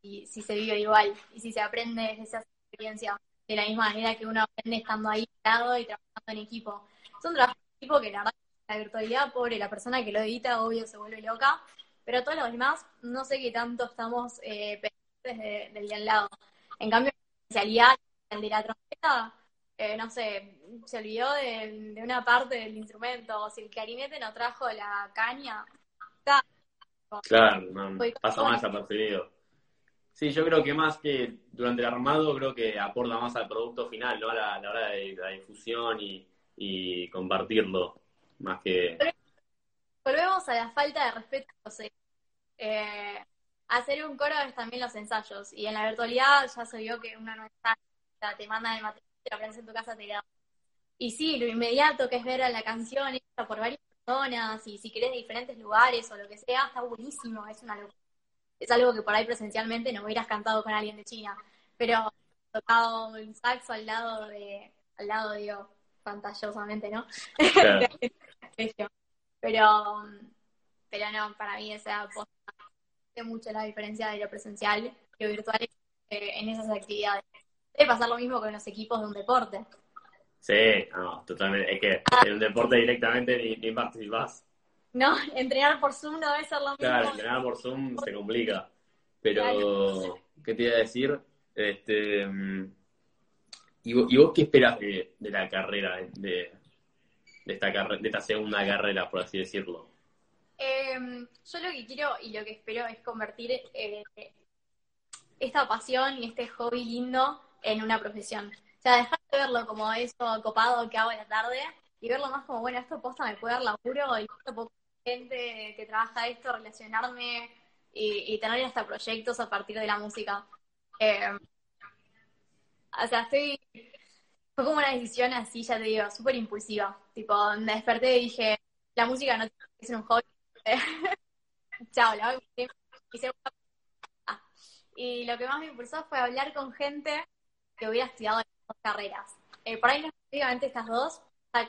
y si se vive igual y si se aprende desde esa experiencia. de la misma manera que uno aprende estando ahí lado y trabajando en equipo. Es un trabajo en equipo que la verdad la virtualidad, pobre, la persona que lo edita, obvio, se vuelve loca, pero todos los demás, no sé qué tanto estamos eh, pendientes del de al lado. En cambio, la especialidad, el de la trompeta, eh, no sé, se olvidó de, una parte del instrumento, o si el clarinete no trajo la caña, está. Claro, no, pasa más desapercibido. Sí, yo creo que más que durante el armado, creo que aporta más al producto final, ¿no? A la, hora de la difusión y, y compartirlo, más que... Volvemos a la falta de respeto eh, hacer un coro es también los ensayos, y en la virtualidad ya se vio que uno no está, te manda el material, te lo aprendes en tu casa, te da. Y sí, lo inmediato que es ver a la canción hecha por varias personas, y si querés de diferentes lugares o lo que sea, está buenísimo, es una locura es algo que por ahí presencialmente no hubieras cantado con alguien de China, pero tocado un saxo al lado de, al lado digo, fantasiosamente, ¿no? <laughs> pero, pero no, para mí esa hace mucho la diferencia de lo presencial y lo virtual eh, en esas actividades. Debe pasar lo mismo con los equipos de un deporte. Sí, no, totalmente. Es que en un deporte directamente ni, ni participás. No, <laughs> entrenar por Zoom no debe ser lo mismo. Claro, entrenar por Zoom se complica. Pero, ¿qué te iba a decir? Este, ¿y, vos, qué esperas de, la carrera, de, esta de esta segunda carrera, por así decirlo? Em, yo lo que quiero y lo que espero es convertir eh, esta pasión y este hobby lindo en una profesión. O sea, dejar de verlo como eso copado que hago en la tarde y verlo más como, bueno, esto posta me puede dar laburo y esto puedo gente que trabaja esto, relacionarme y, tener hasta proyectos a partir de la música. Eh, o sea, estoy. Fue como una decisión así, ya te digo, súper impulsiva. Tipo, me desperté y dije, la música no tiene que ser un hobby. <laughs> Chao, la voy a Y lo que más me impulsó fue hablar con gente que hubiera estudiado las dos carreras. Eh, por ahí no específicamente estas dos,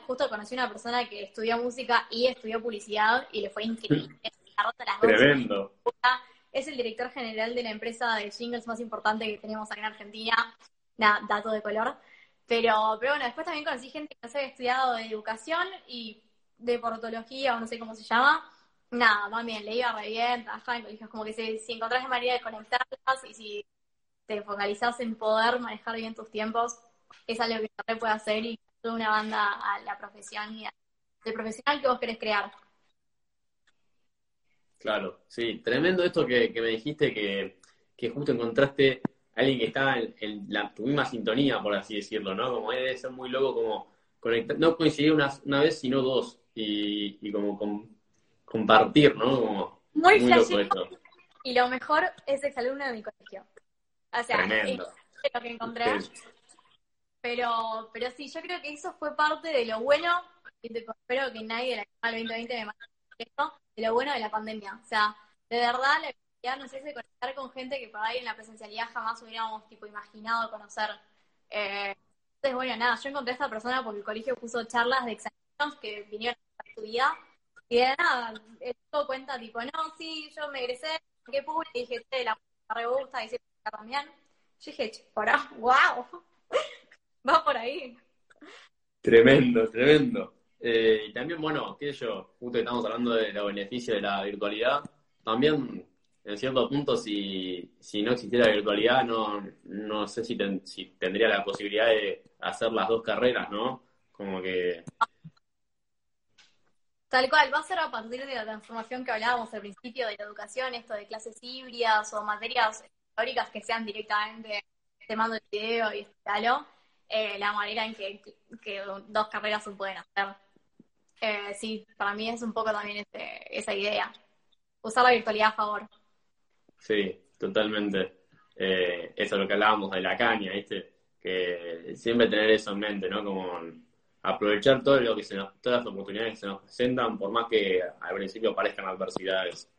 justo conocí a una persona que estudió música y estudió publicidad y le fue increíble. <laughs> Tremendo. Es el director general de la empresa de jingles más importante que tenemos acá en Argentina. Nada, dato de color. Pero, pero bueno, después también conocí gente que no se había estudiado de educación y de portología o no sé cómo se llama. Nada, también le iba re bien, trabajaba en colegios, como que si, si encontrás la manera de conectarlas y si te focalizás en poder manejar bien tus tiempos, es algo que se puede hacer y una banda a la profesión y al profesional que vos querés crear. Claro, sí, tremendo esto que, me dijiste que, justo encontraste a alguien que está en, la, tu misma sintonía, por así decirlo, ¿no? Como debe ser muy loco como conectar, no coincidir una, una vez, sino dos, y, como compartir, ¿no? Como, muy, loco Y lo mejor es exalumno de mi colegio. O sea, es lo que encontré. Pero, pero sí, yo creo que eso fue parte de lo bueno, y espero que nadie de la 2020 me mande esto, de lo bueno de la pandemia. O sea, de verdad la verdad nos hace conectar con gente que por ahí en la presencialidad jamás hubiéramos tipo imaginado conocer. Eh, entonces, bueno, nada, yo encontré a esta persona porque el colegio puso charlas de exámenes que vinieron a su vida y de nada, todo cuenta tipo, no, sí, yo me egresé, qué público, y dije, che, la re gusta, y también. Yo dije, para, wow, <laughs> va por ahí. Tremendo, tremendo. Eh, y también, bueno, qué sé yo, justo estamos hablando de los beneficios de la virtualidad, también en cierto punto si, si no existiera la virtualidad no, no sé si, si tendría la posibilidad de hacer las dos carreras, ¿no? Como que... Tal cual, va a ser a partir de la transformación que hablábamos al principio de la educación, esto de clases híbridas o materias teóricas que sean directamente te mando el video y escalo eh, la manera en que, dos carreras se pueden hacer. Eh, sí, para mí es un poco también este, esa idea. Usar la virtualidad a favor. Sí, totalmente. Eh, eso es lo que hablábamos de la caña, ¿viste? Que siempre tener eso en mente, ¿no? Como aprovechar todo lo que se nos, todas las oportunidades que se nos presentan, por más que al principio parezcan adversidades.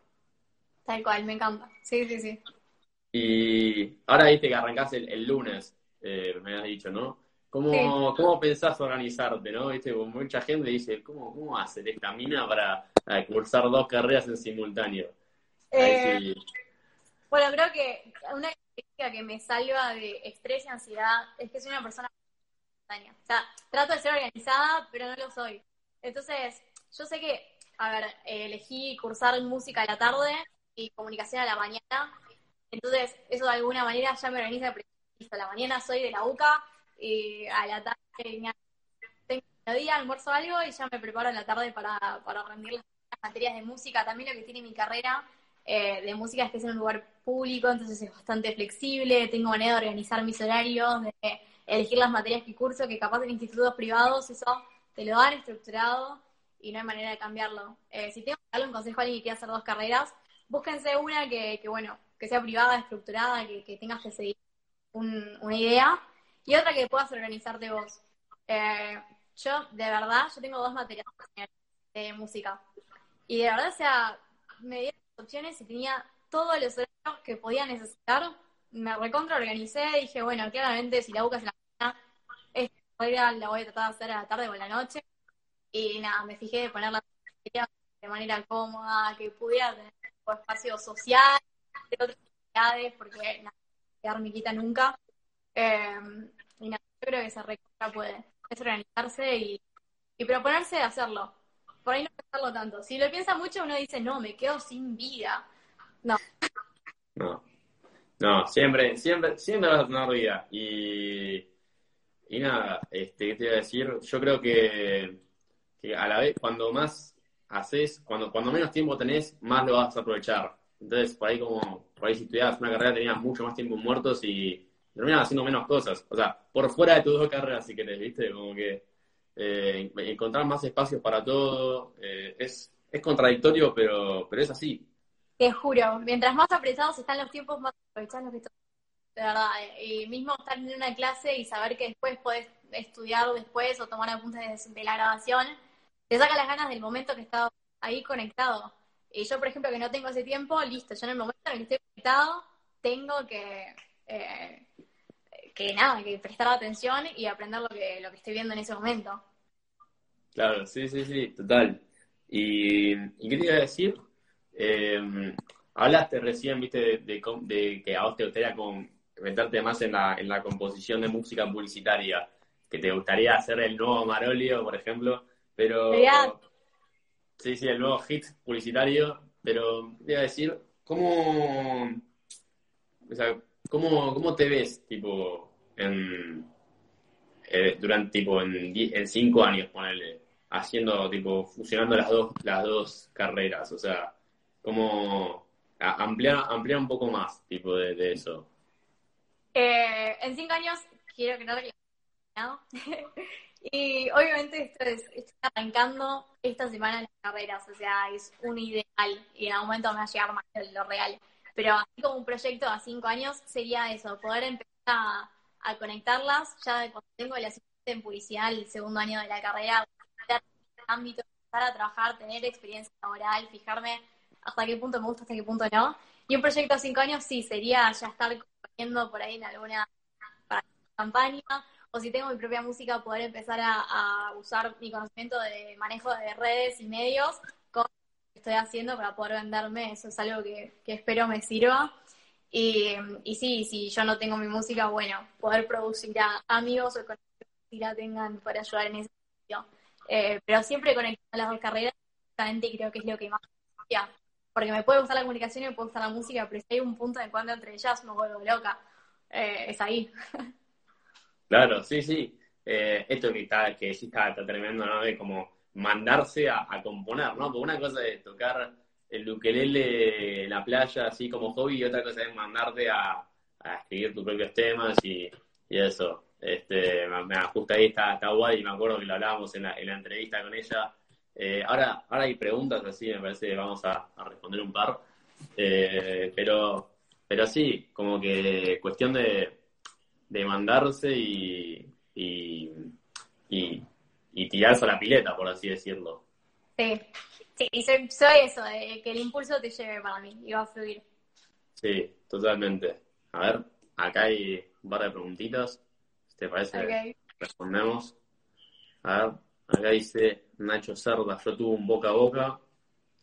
Tal cual, me encanta. Sí, sí, sí. Y ahora viste que arrancás el lunes. Eh, me has dicho, ¿no? ¿Cómo, ¿Cómo pensás organizarte, no? ¿Viste? Mucha gente dice, ¿cómo, cómo hacer esta mina para, cursar dos carreras en simultáneo? Eh, bueno, creo que una música que me salva de estrés y ansiedad es que soy una persona o sea, trato de ser organizada, pero no lo soy. Entonces, yo sé que, a ver, elegí cursar música a la tarde y comunicación a la mañana. Entonces, eso de alguna manera ya me organiza. A la mañana soy de la UCA y a la tarde tengo día, almuerzo algo y ya me preparo en la tarde para, para rendir las materias de música. También lo que tiene mi carrera eh, de música es que es en un lugar público, entonces es bastante flexible, tengo manera de organizar mis horarios, de elegir las materias que curso, que capaz en institutos privados eso te lo dan estructurado y no hay manera de cambiarlo. Eh, si tengo que darle un consejo a alguien que quiera hacer dos carreras, búsquense una que, bueno, que sea privada, estructurada, que, tengas que seguir una idea, y otra que puedas organizarte vos. Eh, yo, de verdad, yo tengo dos materias de música. Y de verdad, o sea, me dieron opciones y tenía todos los horarios que podía necesitar me recontra organicé, dije, bueno, claramente si la buscas en la mañana, esta la voy a tratar de hacer a la tarde o a la noche. Y nada, me fijé de ponerla de manera cómoda, que pudiera tener un espacio social, de otras actividades, porque nada, quedar mi quita nunca. Em, y nada, yo creo que se recontra puede. Es organizarse y, y proponerse de hacerlo. Por ahí no pensarlo tanto. Si lo piensa mucho, uno dice, no, me quedo sin vida. No. No. No, siempre, siempre, siempre vas a tener vida. Y, y nada, este, ¿qué te iba a decir? Yo creo que, que a la vez, cuando más haces, cuando, cuando menos tiempo tenés, más lo vas a aprovechar. Entonces, por ahí como, por ahí si estudiabas una carrera tenías mucho más tiempo muertos y terminabas haciendo menos cosas. O sea, por fuera de tus dos carreras, si querés, ¿viste? Como que eh, encontrar más espacios para todo eh, es, contradictorio, pero, pero es así. Te juro, mientras más apretados están los tiempos, más aprovechás los De verdad, y mismo estar en una clase y saber que después podés estudiar después o tomar apuntes de, la grabación, te saca las ganas del momento que estás ahí conectado. Y yo, por ejemplo, que no tengo ese tiempo, listo, yo en el momento en el que estoy conectado, tengo que, eh, que nada, que prestar atención y aprender lo que, lo que estoy viendo en ese momento. Claro, sí, sí, sí, total. ¿Y, ¿y qué te iba a decir? Eh, hablaste recién, viste, de, que a vos te gustaría con, meterte más en la, en la composición de música publicitaria, que te gustaría hacer el nuevo Marolio, por ejemplo, pero... Sí, sí, el nuevo hit publicitario, pero voy a decir, ¿cómo, o sea, ¿cómo, cómo te ves, tipo, en, eh, durante, tipo, en, en cinco años, ponele, haciendo, tipo, fusionando las dos, las dos carreras? O sea, como ampliar, ampliar un poco más, tipo, de, eso. Eh, en cinco años quiero crear ¿no? <laughs> y obviamente esto es, estoy arrancando esta semana en las carreras, o sea, es un ideal y en algún momento me va a llegar más de lo real. Pero así como un proyecto a cinco años sería eso, poder empezar a, conectarlas ya cuando tengo la asistencia en publicidad el segundo año de la carrera, ámbito, empezar a trabajar, tener experiencia laboral, fijarme hasta qué punto me gusta, hasta qué punto no. Y un proyecto a cinco años sí, sería ya estar componiendo por ahí en alguna campaña, o si tengo mi propia música, poder empezar a, usar mi conocimiento de manejo de redes y medios, con lo que estoy haciendo para poder venderme, eso es algo que, espero me sirva. Y, y, sí, si yo no tengo mi música, bueno, poder producir a amigos o conocidos que la tengan para ayudar en ese sentido. Eh, pero siempre conectando las dos carreras, justamente creo que es lo que más me porque me puede gustar la comunicación y me puede gustar la música, pero si hay un punto de encuentro entre ellas, me vuelvo loca. Eh, es ahí. <laughs> Claro, sí, sí. Eh, esto que está, que sí está, tremendo, ¿no? De como mandarse a, componer, ¿no? Porque una cosa es tocar el ukelele en la playa así como hobby y otra cosa es mandarte a, escribir tus propios temas y, eso. Este, me, justo ahí está, está guay y me acuerdo que lo hablábamos en la, en la entrevista con ella eh, ahora, ahora hay preguntas así, me parece que vamos a, responder un par. Eh, pero, pero sí, como que cuestión de, de mandarse y, y, y, tirarse a la pileta, por así decirlo. Sí, sí, y soy, soy eso, de que el impulso te lleve para mí y va a fluir. Sí, totalmente. A ver, acá hay un par de preguntitas. ¿Te parece? Respondemos. A ver, acá dice Nacho Cerda, yo tuve un boca a boca.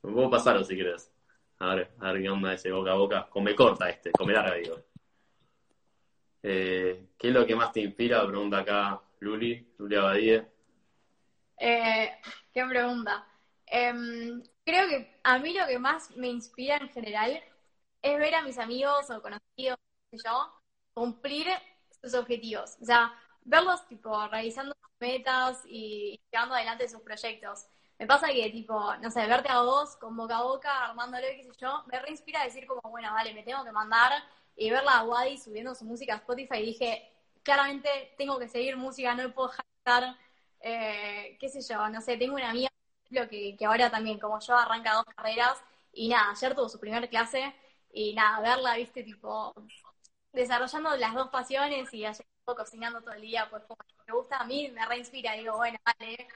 Me puedo pasarlo si quieres. A ver, a ver qué onda ese boca a boca. Come corta este, come larga, digo. Eh, ¿Qué es lo que más te inspira? Pregunta acá Luli, Luli Abadie. Eh, qué pregunta. Em, creo que a mí lo que más me inspira en general es ver a mis amigos o conocidos, qué sé yo, cumplir sus objetivos. O sea, verlos tipo realizando sus metas y llevando adelante sus proyectos. Me pasa que, tipo, no sé, verte a vos con boca a boca, armándolo, qué sé yo, me reinspira a decir como, bueno, vale, me tengo que mandar y verla a Wadi subiendo su música a Spotify y dije, claramente tengo que seguir música, no puedo estar, eh, qué sé yo, no sé, tengo una amiga que, que ahora también, como yo, arranca dos carreras y nada, ayer tuvo su primer clase y nada, verla, viste, tipo, desarrollando las dos pasiones y ayer cocinando todo el día, pues como me gusta a mí, me reinspira, digo, bueno, vale,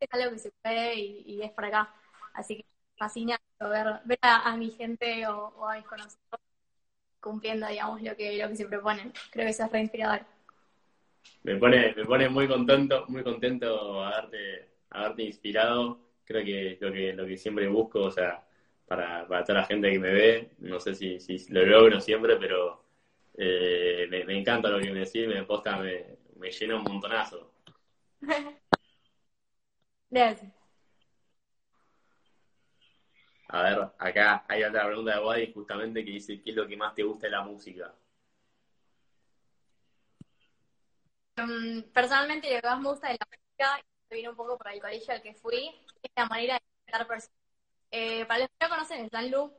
es algo que se puede y, es por acá. Así que fascina ver, ver a, mi gente o, a mis conocidos cumpliendo, digamos, lo que, lo que se proponen. Creo que eso es re inspirador. Me pone, me pone muy contento, muy contento haberte, haberte inspirado. Creo que lo que, lo que siempre busco, o sea, para, para toda la gente que me ve, no sé si, si lo logro siempre, pero eh, me, encanta lo que me decís, me posta, me, me llena un montonazo. <laughs> Gracias. A ver, acá hay otra pregunta de Wadi justamente que dice, ¿qué es lo que más te gusta de la música? Um, personalmente lo que más me gusta de la música, y viene un poco por el colegio al que fui, es la manera de estar personas. Eh, para los que no conocen, el San Lu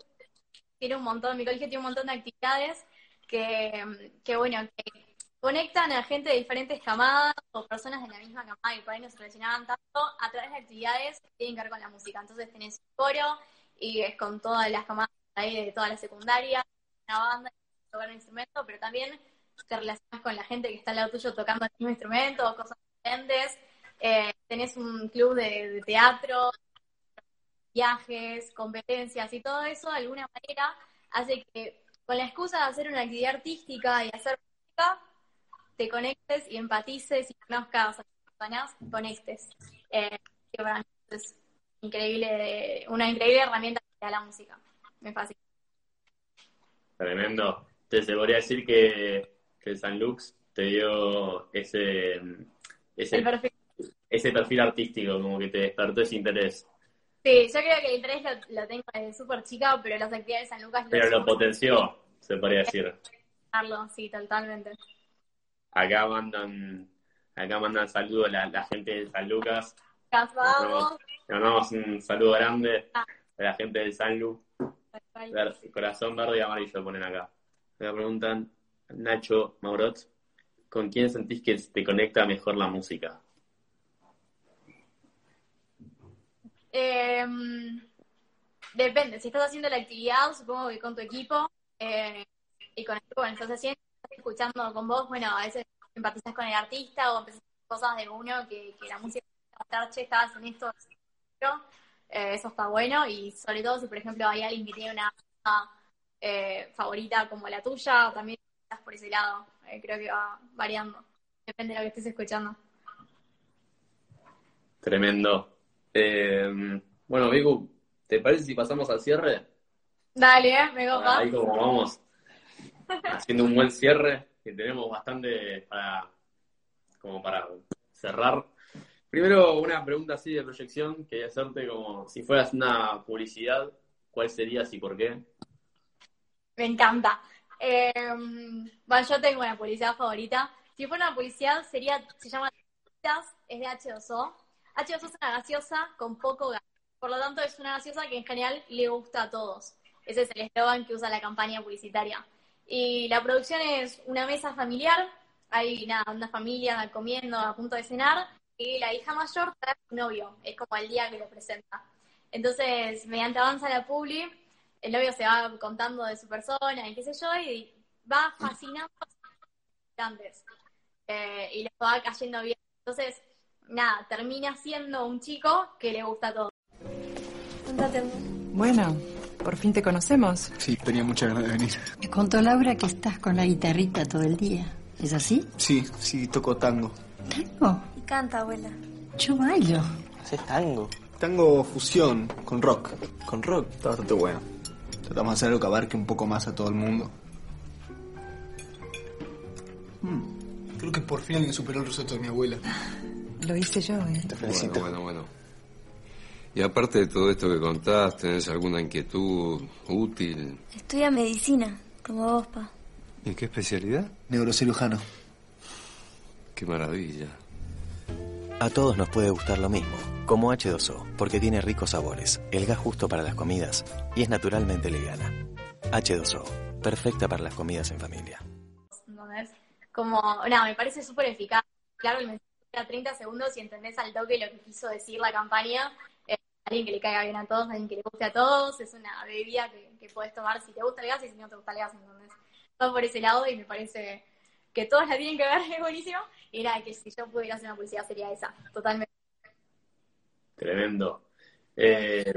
tiene un montón, mi colegio tiene un montón de actividades que, que bueno, que conectan a gente de diferentes camadas o personas de la misma camada y por ahí no se relacionaban tanto a través de actividades que tienen que ver con la música. Entonces tenés un coro y es con todas las camadas ahí de toda la secundaria, una banda, tocar un instrumento, pero también te relacionas con la gente que está al lado tuyo tocando el mismo instrumento, cosas diferentes. Eh, tenés un club de, teatro, viajes, competencias y todo eso de alguna manera hace que con la excusa de hacer una actividad artística y hacer música, te conectes y empatices y conozcas a las personas, conectes. Eh, que para mí es increíble, una increíble herramienta para la música. Me fascina. Tremendo. Te se podría decir que, que San Lux te dio ese, ese perfil. ese perfil artístico, como que te despertó ese interés. Sí, yo creo que el interés lo, tengo desde súper chica, pero las actividades de San Lucas... Pero lo potenció, se podría decir. Sí, totalmente. Acá mandan, acá mandan saludos la, la gente de San Lucas. Le mandamos un saludo grande ah. a la gente de San Lu. Corazón verde y amarillo ponen acá. Me preguntan, Nacho Maurot, ¿con quién sentís que te conecta mejor la música? Em, depende, si estás haciendo la actividad, supongo que con tu equipo eh, y con el equipo que estás haciendo, escuchando con vos, bueno, a veces empatizas con el artista o empezás cosas de uno que, que la música che, estabas en esto, eh, eso está bueno y sobre todo si por ejemplo hay alguien que tiene una eh, favorita como la tuya, también estás por ese lado, eh, creo que va variando, depende de lo que estés escuchando. Tremendo. bueno, Vicu, ¿te parece si pasamos al cierre? Dale, me copa. Ahí como vamos haciendo un buen cierre, que tenemos bastante para, como para cerrar. Primero, una pregunta así de proyección, quería hacerte como, si fueras una publicidad, ¿cuál serías y por qué? Me encanta. Em, bueno, yo tengo una publicidad favorita. Si fuera una publicidad, sería, se llama es de H2O. H2O es una gaseosa con poco gas. Por lo tanto, es una gaseosa que en general le gusta a todos. Ese es el eslogan que usa la campaña publicitaria. Y la producción es una mesa familiar, hay nada, una familia comiendo a punto de cenar, y la hija mayor trae a su novio, es como el día que lo presenta. Entonces, mediante avanza la publi, el novio se va contando de su persona y qué sé yo, y va fascinando a los eh, y les va cayendo bien. Entonces, nada, termina siendo un chico que le gusta todo. Bueno, por fin te conocemos. Sí, tenía mucha ganas de venir. Me contó Laura que estás con la guitarrita todo el día. ¿Es así? Sí, sí, toco tango. ¿Tango? Canta, abuela. Yo bailo. ¿Haces tango? Tango fusión, con rock. ¿Con rock? Está bastante bueno. Tratamos de hacer algo que abarque un poco más a todo el mundo. Mm, creo que por fin alguien superó el risotto de mi abuela. <laughs> Lo hice yo, ¿eh? Te felicito. Bueno, bueno, bueno. Y aparte de todo esto que contás, ¿tenés alguna inquietud útil? Estudia medicina, como vos, pa. ¿Y qué especialidad? Neurocirujano. Qué maravilla. A todos nos puede gustar lo mismo, como H2O, porque tiene ricos sabores, el gas justo para las comidas y es naturalmente liviana. H2O, perfecta para las comidas en familia. ¿entendés? Como, nada, me parece súper eficaz. Claro, el mensaje era 30 segundos y entendés al toque lo que quiso decir la campaña. Eh, alguien que le caiga bien a todos, alguien que le guste a todos. Es una bebida que, que puedes tomar si te gusta el gas y si no te gusta el gas. Entonces, va por ese lado y me parece que todos la tienen que ver, <laughs> es buenísimo. Nada, que si yo pudiera hacer una publicidad sería esa, totalmente. Tremendo. Eh,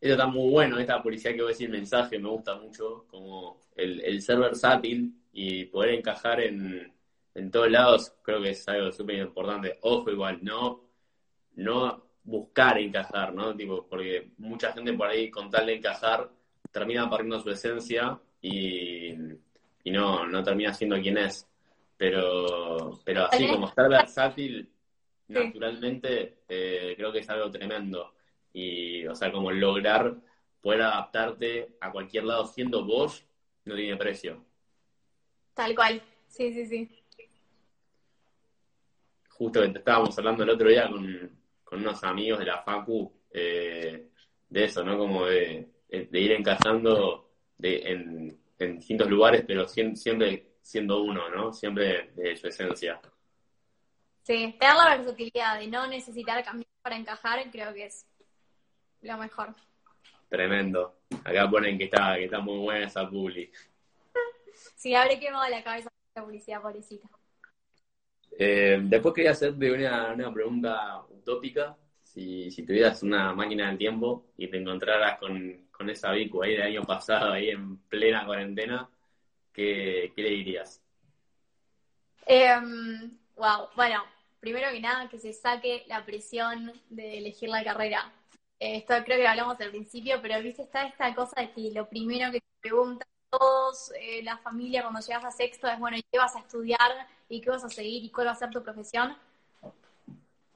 esto está muy bueno, esta publicidad que voy a decir, mensaje, me gusta mucho, como el, el ser versátil y poder encajar en, en todos lados, creo que es algo súper importante. Ojo igual, no, no buscar encajar, ¿no? Tipo, porque mucha gente por ahí con tal de encajar termina perdiendo su esencia y, y no, no termina siendo quien es. Pero, pero así como estar versátil naturalmente, eh, creo que es algo tremendo. Y, o sea, como lograr poder adaptarte a cualquier lado siendo vos, no tiene precio. Tal cual. Sí, sí, sí. Justo que te estábamos hablando el otro día con, con unos amigos de la Facu, eh, de eso, ¿no? Como de, de ir encajando de, en, en distintos lugares, pero siempre siendo uno, ¿no? Siempre de su esencia. Sí, tener la versatilidad de no necesitar cambiar para encajar, creo que es lo mejor. Tremendo. Acá ponen que está, que está muy buena esa publi. <laughs> Sí, habré quemado la cabeza esta publicidad, pobrecita. Eh, después quería hacerte una, una pregunta utópica. Si, si tuvieras una máquina del tiempo y te encontraras con, con esa Vicu ahí del año pasado, ahí en plena cuarentena, ¿qué, qué le dirías? wow, bueno, primero que nada, que se saque la presión de elegir la carrera. Eh, esto creo que hablamos al principio, pero viste, está esta cosa de que lo primero que te preguntan todos, eh, la familia, cuando llegas a sexto, es bueno, ¿y qué vas a estudiar? ¿Y qué vas a seguir? ¿Y cuál va a ser tu profesión?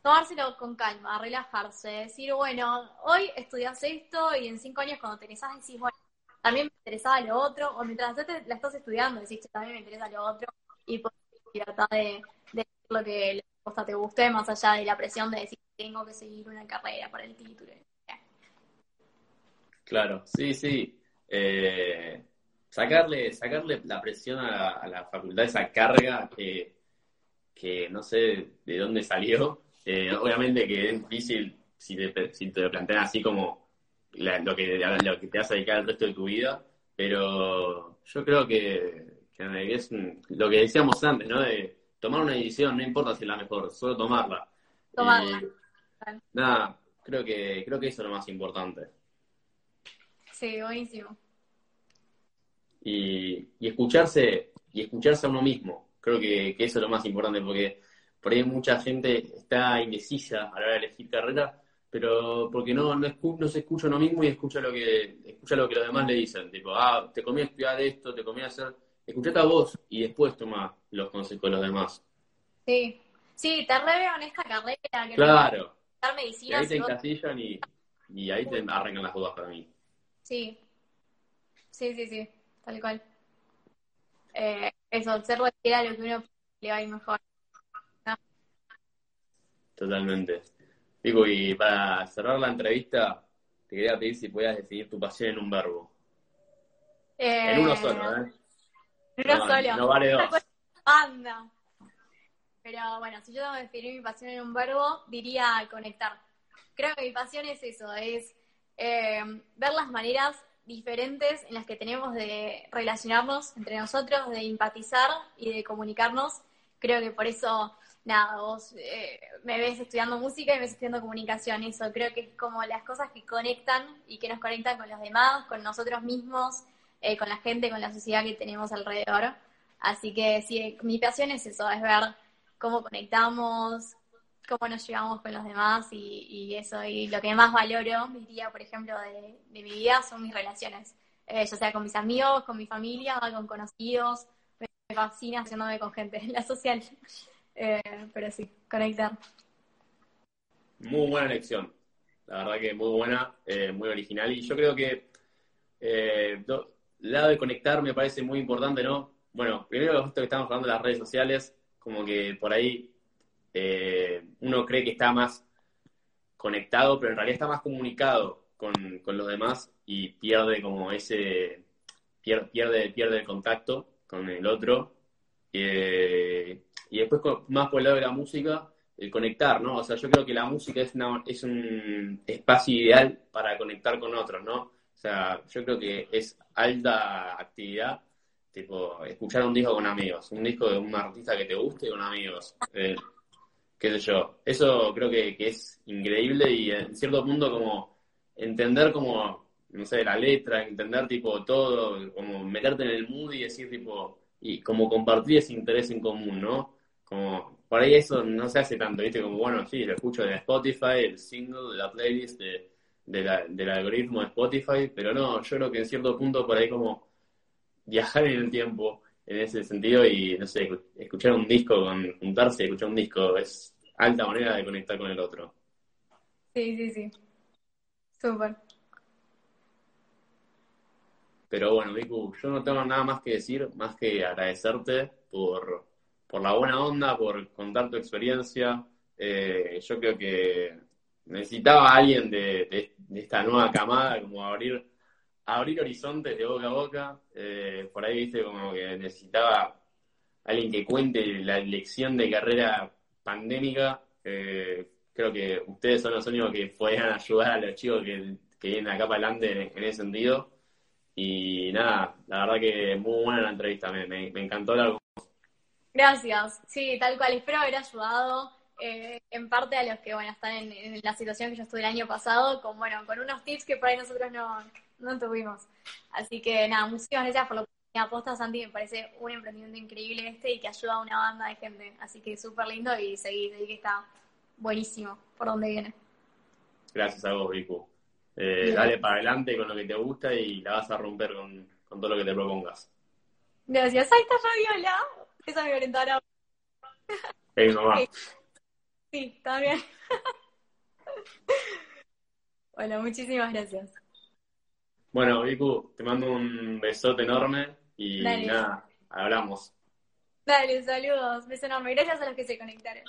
Tomárselo con calma, relajarse, decir, bueno, hoy estudias esto y en cinco años cuando te egresás decís, bueno, también me interesaba lo otro, o mientras te- la estás estudiando decís, "Che, también me interesa lo otro, y por libertad de, de decir lo que gusta, te guste, más allá de la presión de decir, tengo que seguir una carrera para el título. Claro, sí, sí. Eh, sacarle, sacarle la presión a la, a la facultad, esa carga que, que no sé de dónde salió. Eh, obviamente que es difícil si te, si te lo plantean así como la- lo, que, lo que te vas a dedicar el resto de tu vida, pero yo creo que, que es lo que decíamos antes, ¿no? De tomar una decisión, no importa si es la mejor, solo tomarla. Tomarla. Y, nada, creo que, creo que eso es lo más importante. Sí, buenísimo. y, y escucharse y escucharse a uno mismo. Creo que, que eso es lo más importante porque por ahí mucha gente está indecisa a la hora de elegir carrera, pero porque no, no, escu- no se escucha a uno mismo y escucha lo que escucha lo que los demás le dicen. Tipo, ah, te conviene estudiar esto, te conviene hacer... Escuchate a vos y después toma los consejos de los demás. Sí. Sí, te re en esta carrera. Que Claro. no dar Y medicina. ahí te si vos- encasillan y, y ahí te arrancan las dudas para mí. Sí. Sí, sí, sí. Tal cual. Eh, eso, ser cualquiera lo que uno le va a ir mejor. Totalmente. Digo, y para cerrar la entrevista, te quería pedir si podías decidir tu pasión en un verbo. Eh, En uno solo, ¿eh? en uno No, solo. no vale dos. Anda. Pero bueno, si yo tengo que definir mi pasión en un verbo, diría conectar. Creo que mi pasión es eso, es eh, ver las maneras diferentes en las que tenemos de relacionarnos entre nosotros, de empatizar y de comunicarnos. Creo que por eso, nada, vos eh, me ves estudiando música y me ves estudiando comunicación. Eso creo que es como las cosas que conectan y que nos conectan con los demás, con nosotros mismos, eh, con la gente, con la sociedad que tenemos alrededor. Así que sí, mi pasión es eso, es ver cómo conectamos, cómo nos llevamos con los demás y, y eso. Y lo que más valoro, diría, por ejemplo, de, de mi vida son mis relaciones. Eh, ya sea con mis amigos, con mi familia, con conocidos. Me, fascina haciéndome con gente, <laughs> la social. Eh, pero sí, conectar. Muy buena elección. La verdad que muy buena, eh, muy original. Y yo creo que eh, lado de conectar me parece muy importante, ¿no? Bueno, primero esto que estamos hablando de las redes sociales, como que por ahí eh, uno cree que está más conectado, pero en realidad está más comunicado con, con los demás y pierde como ese, pierde, pierde, pierde el contacto con el otro. Eh, y después más por el lado de la música, el conectar, ¿no? O sea, yo creo que la música es, una- es un espacio ideal para conectar con otros, ¿no? O sea, yo creo que es alta actividad, tipo, escuchar un disco con amigos, un disco de un artista que te guste con amigos, eh, qué sé yo. Eso creo que, que es increíble y en cierto punto como entender como, no sé, la letra, entender tipo todo, como meterte en el mood y decir tipo, y como compartir ese interés en común, ¿no? Como, por ahí eso no se hace tanto, ¿viste? Como, bueno, sí, lo escucho de Spotify, el single, de la playlist, de, de la- del algoritmo de Spotify, pero no, yo creo que en cierto punto por ahí como viajar en el tiempo en ese sentido y, no sé, escu- escuchar un disco, con, juntarse y escuchar un disco es alta manera de conectar con el otro. Sí, sí, sí. Súper. Pero bueno, Vicu, yo no tengo nada más que decir, más que agradecerte por, por la buena onda, por contar tu experiencia. Eh, yo creo que necesitaba a alguien de, esta nueva camada, como abrir, abrir horizontes de boca a boca. Eh, por ahí, viste, como que necesitaba alguien que cuente la lección de carrera pandémica. Eh, creo que ustedes son los únicos que podían ayudar a los chicos que, vienen acá para adelante en, en ese sentido. Y nada, la verdad que muy buena la entrevista, me, me, me encantó hablar con Gracias. Sí, tal cual. Espero haber ayudado eh, en parte a los que bueno están en, en la situación que yo estuve el año pasado, con bueno, con unos tips que por ahí nosotros no, no tuvimos. Así que nada, muchísimas gracias por la oportunidad. Posta, Santi, me parece un emprendimiento increíble este y que ayuda a una banda de gente. Así que súper lindo y seguí, seguí que está buenísimo por donde viene. Gracias a vos, Vicu. Eh, dale para adelante con lo que te gusta y la vas a romper con, con todo lo que te propongas. Gracias. Ahí está Fabiola. Esa es mi orientadora. Hey, <laughs> mamá. Sí. Sí, también. <laughs> bueno, muchísimas gracias. Bueno, Vicu, te mando un besote enorme y Dale. nada, hablamos. Dale, saludos. Beso enorme. Gracias a los que se conectaron.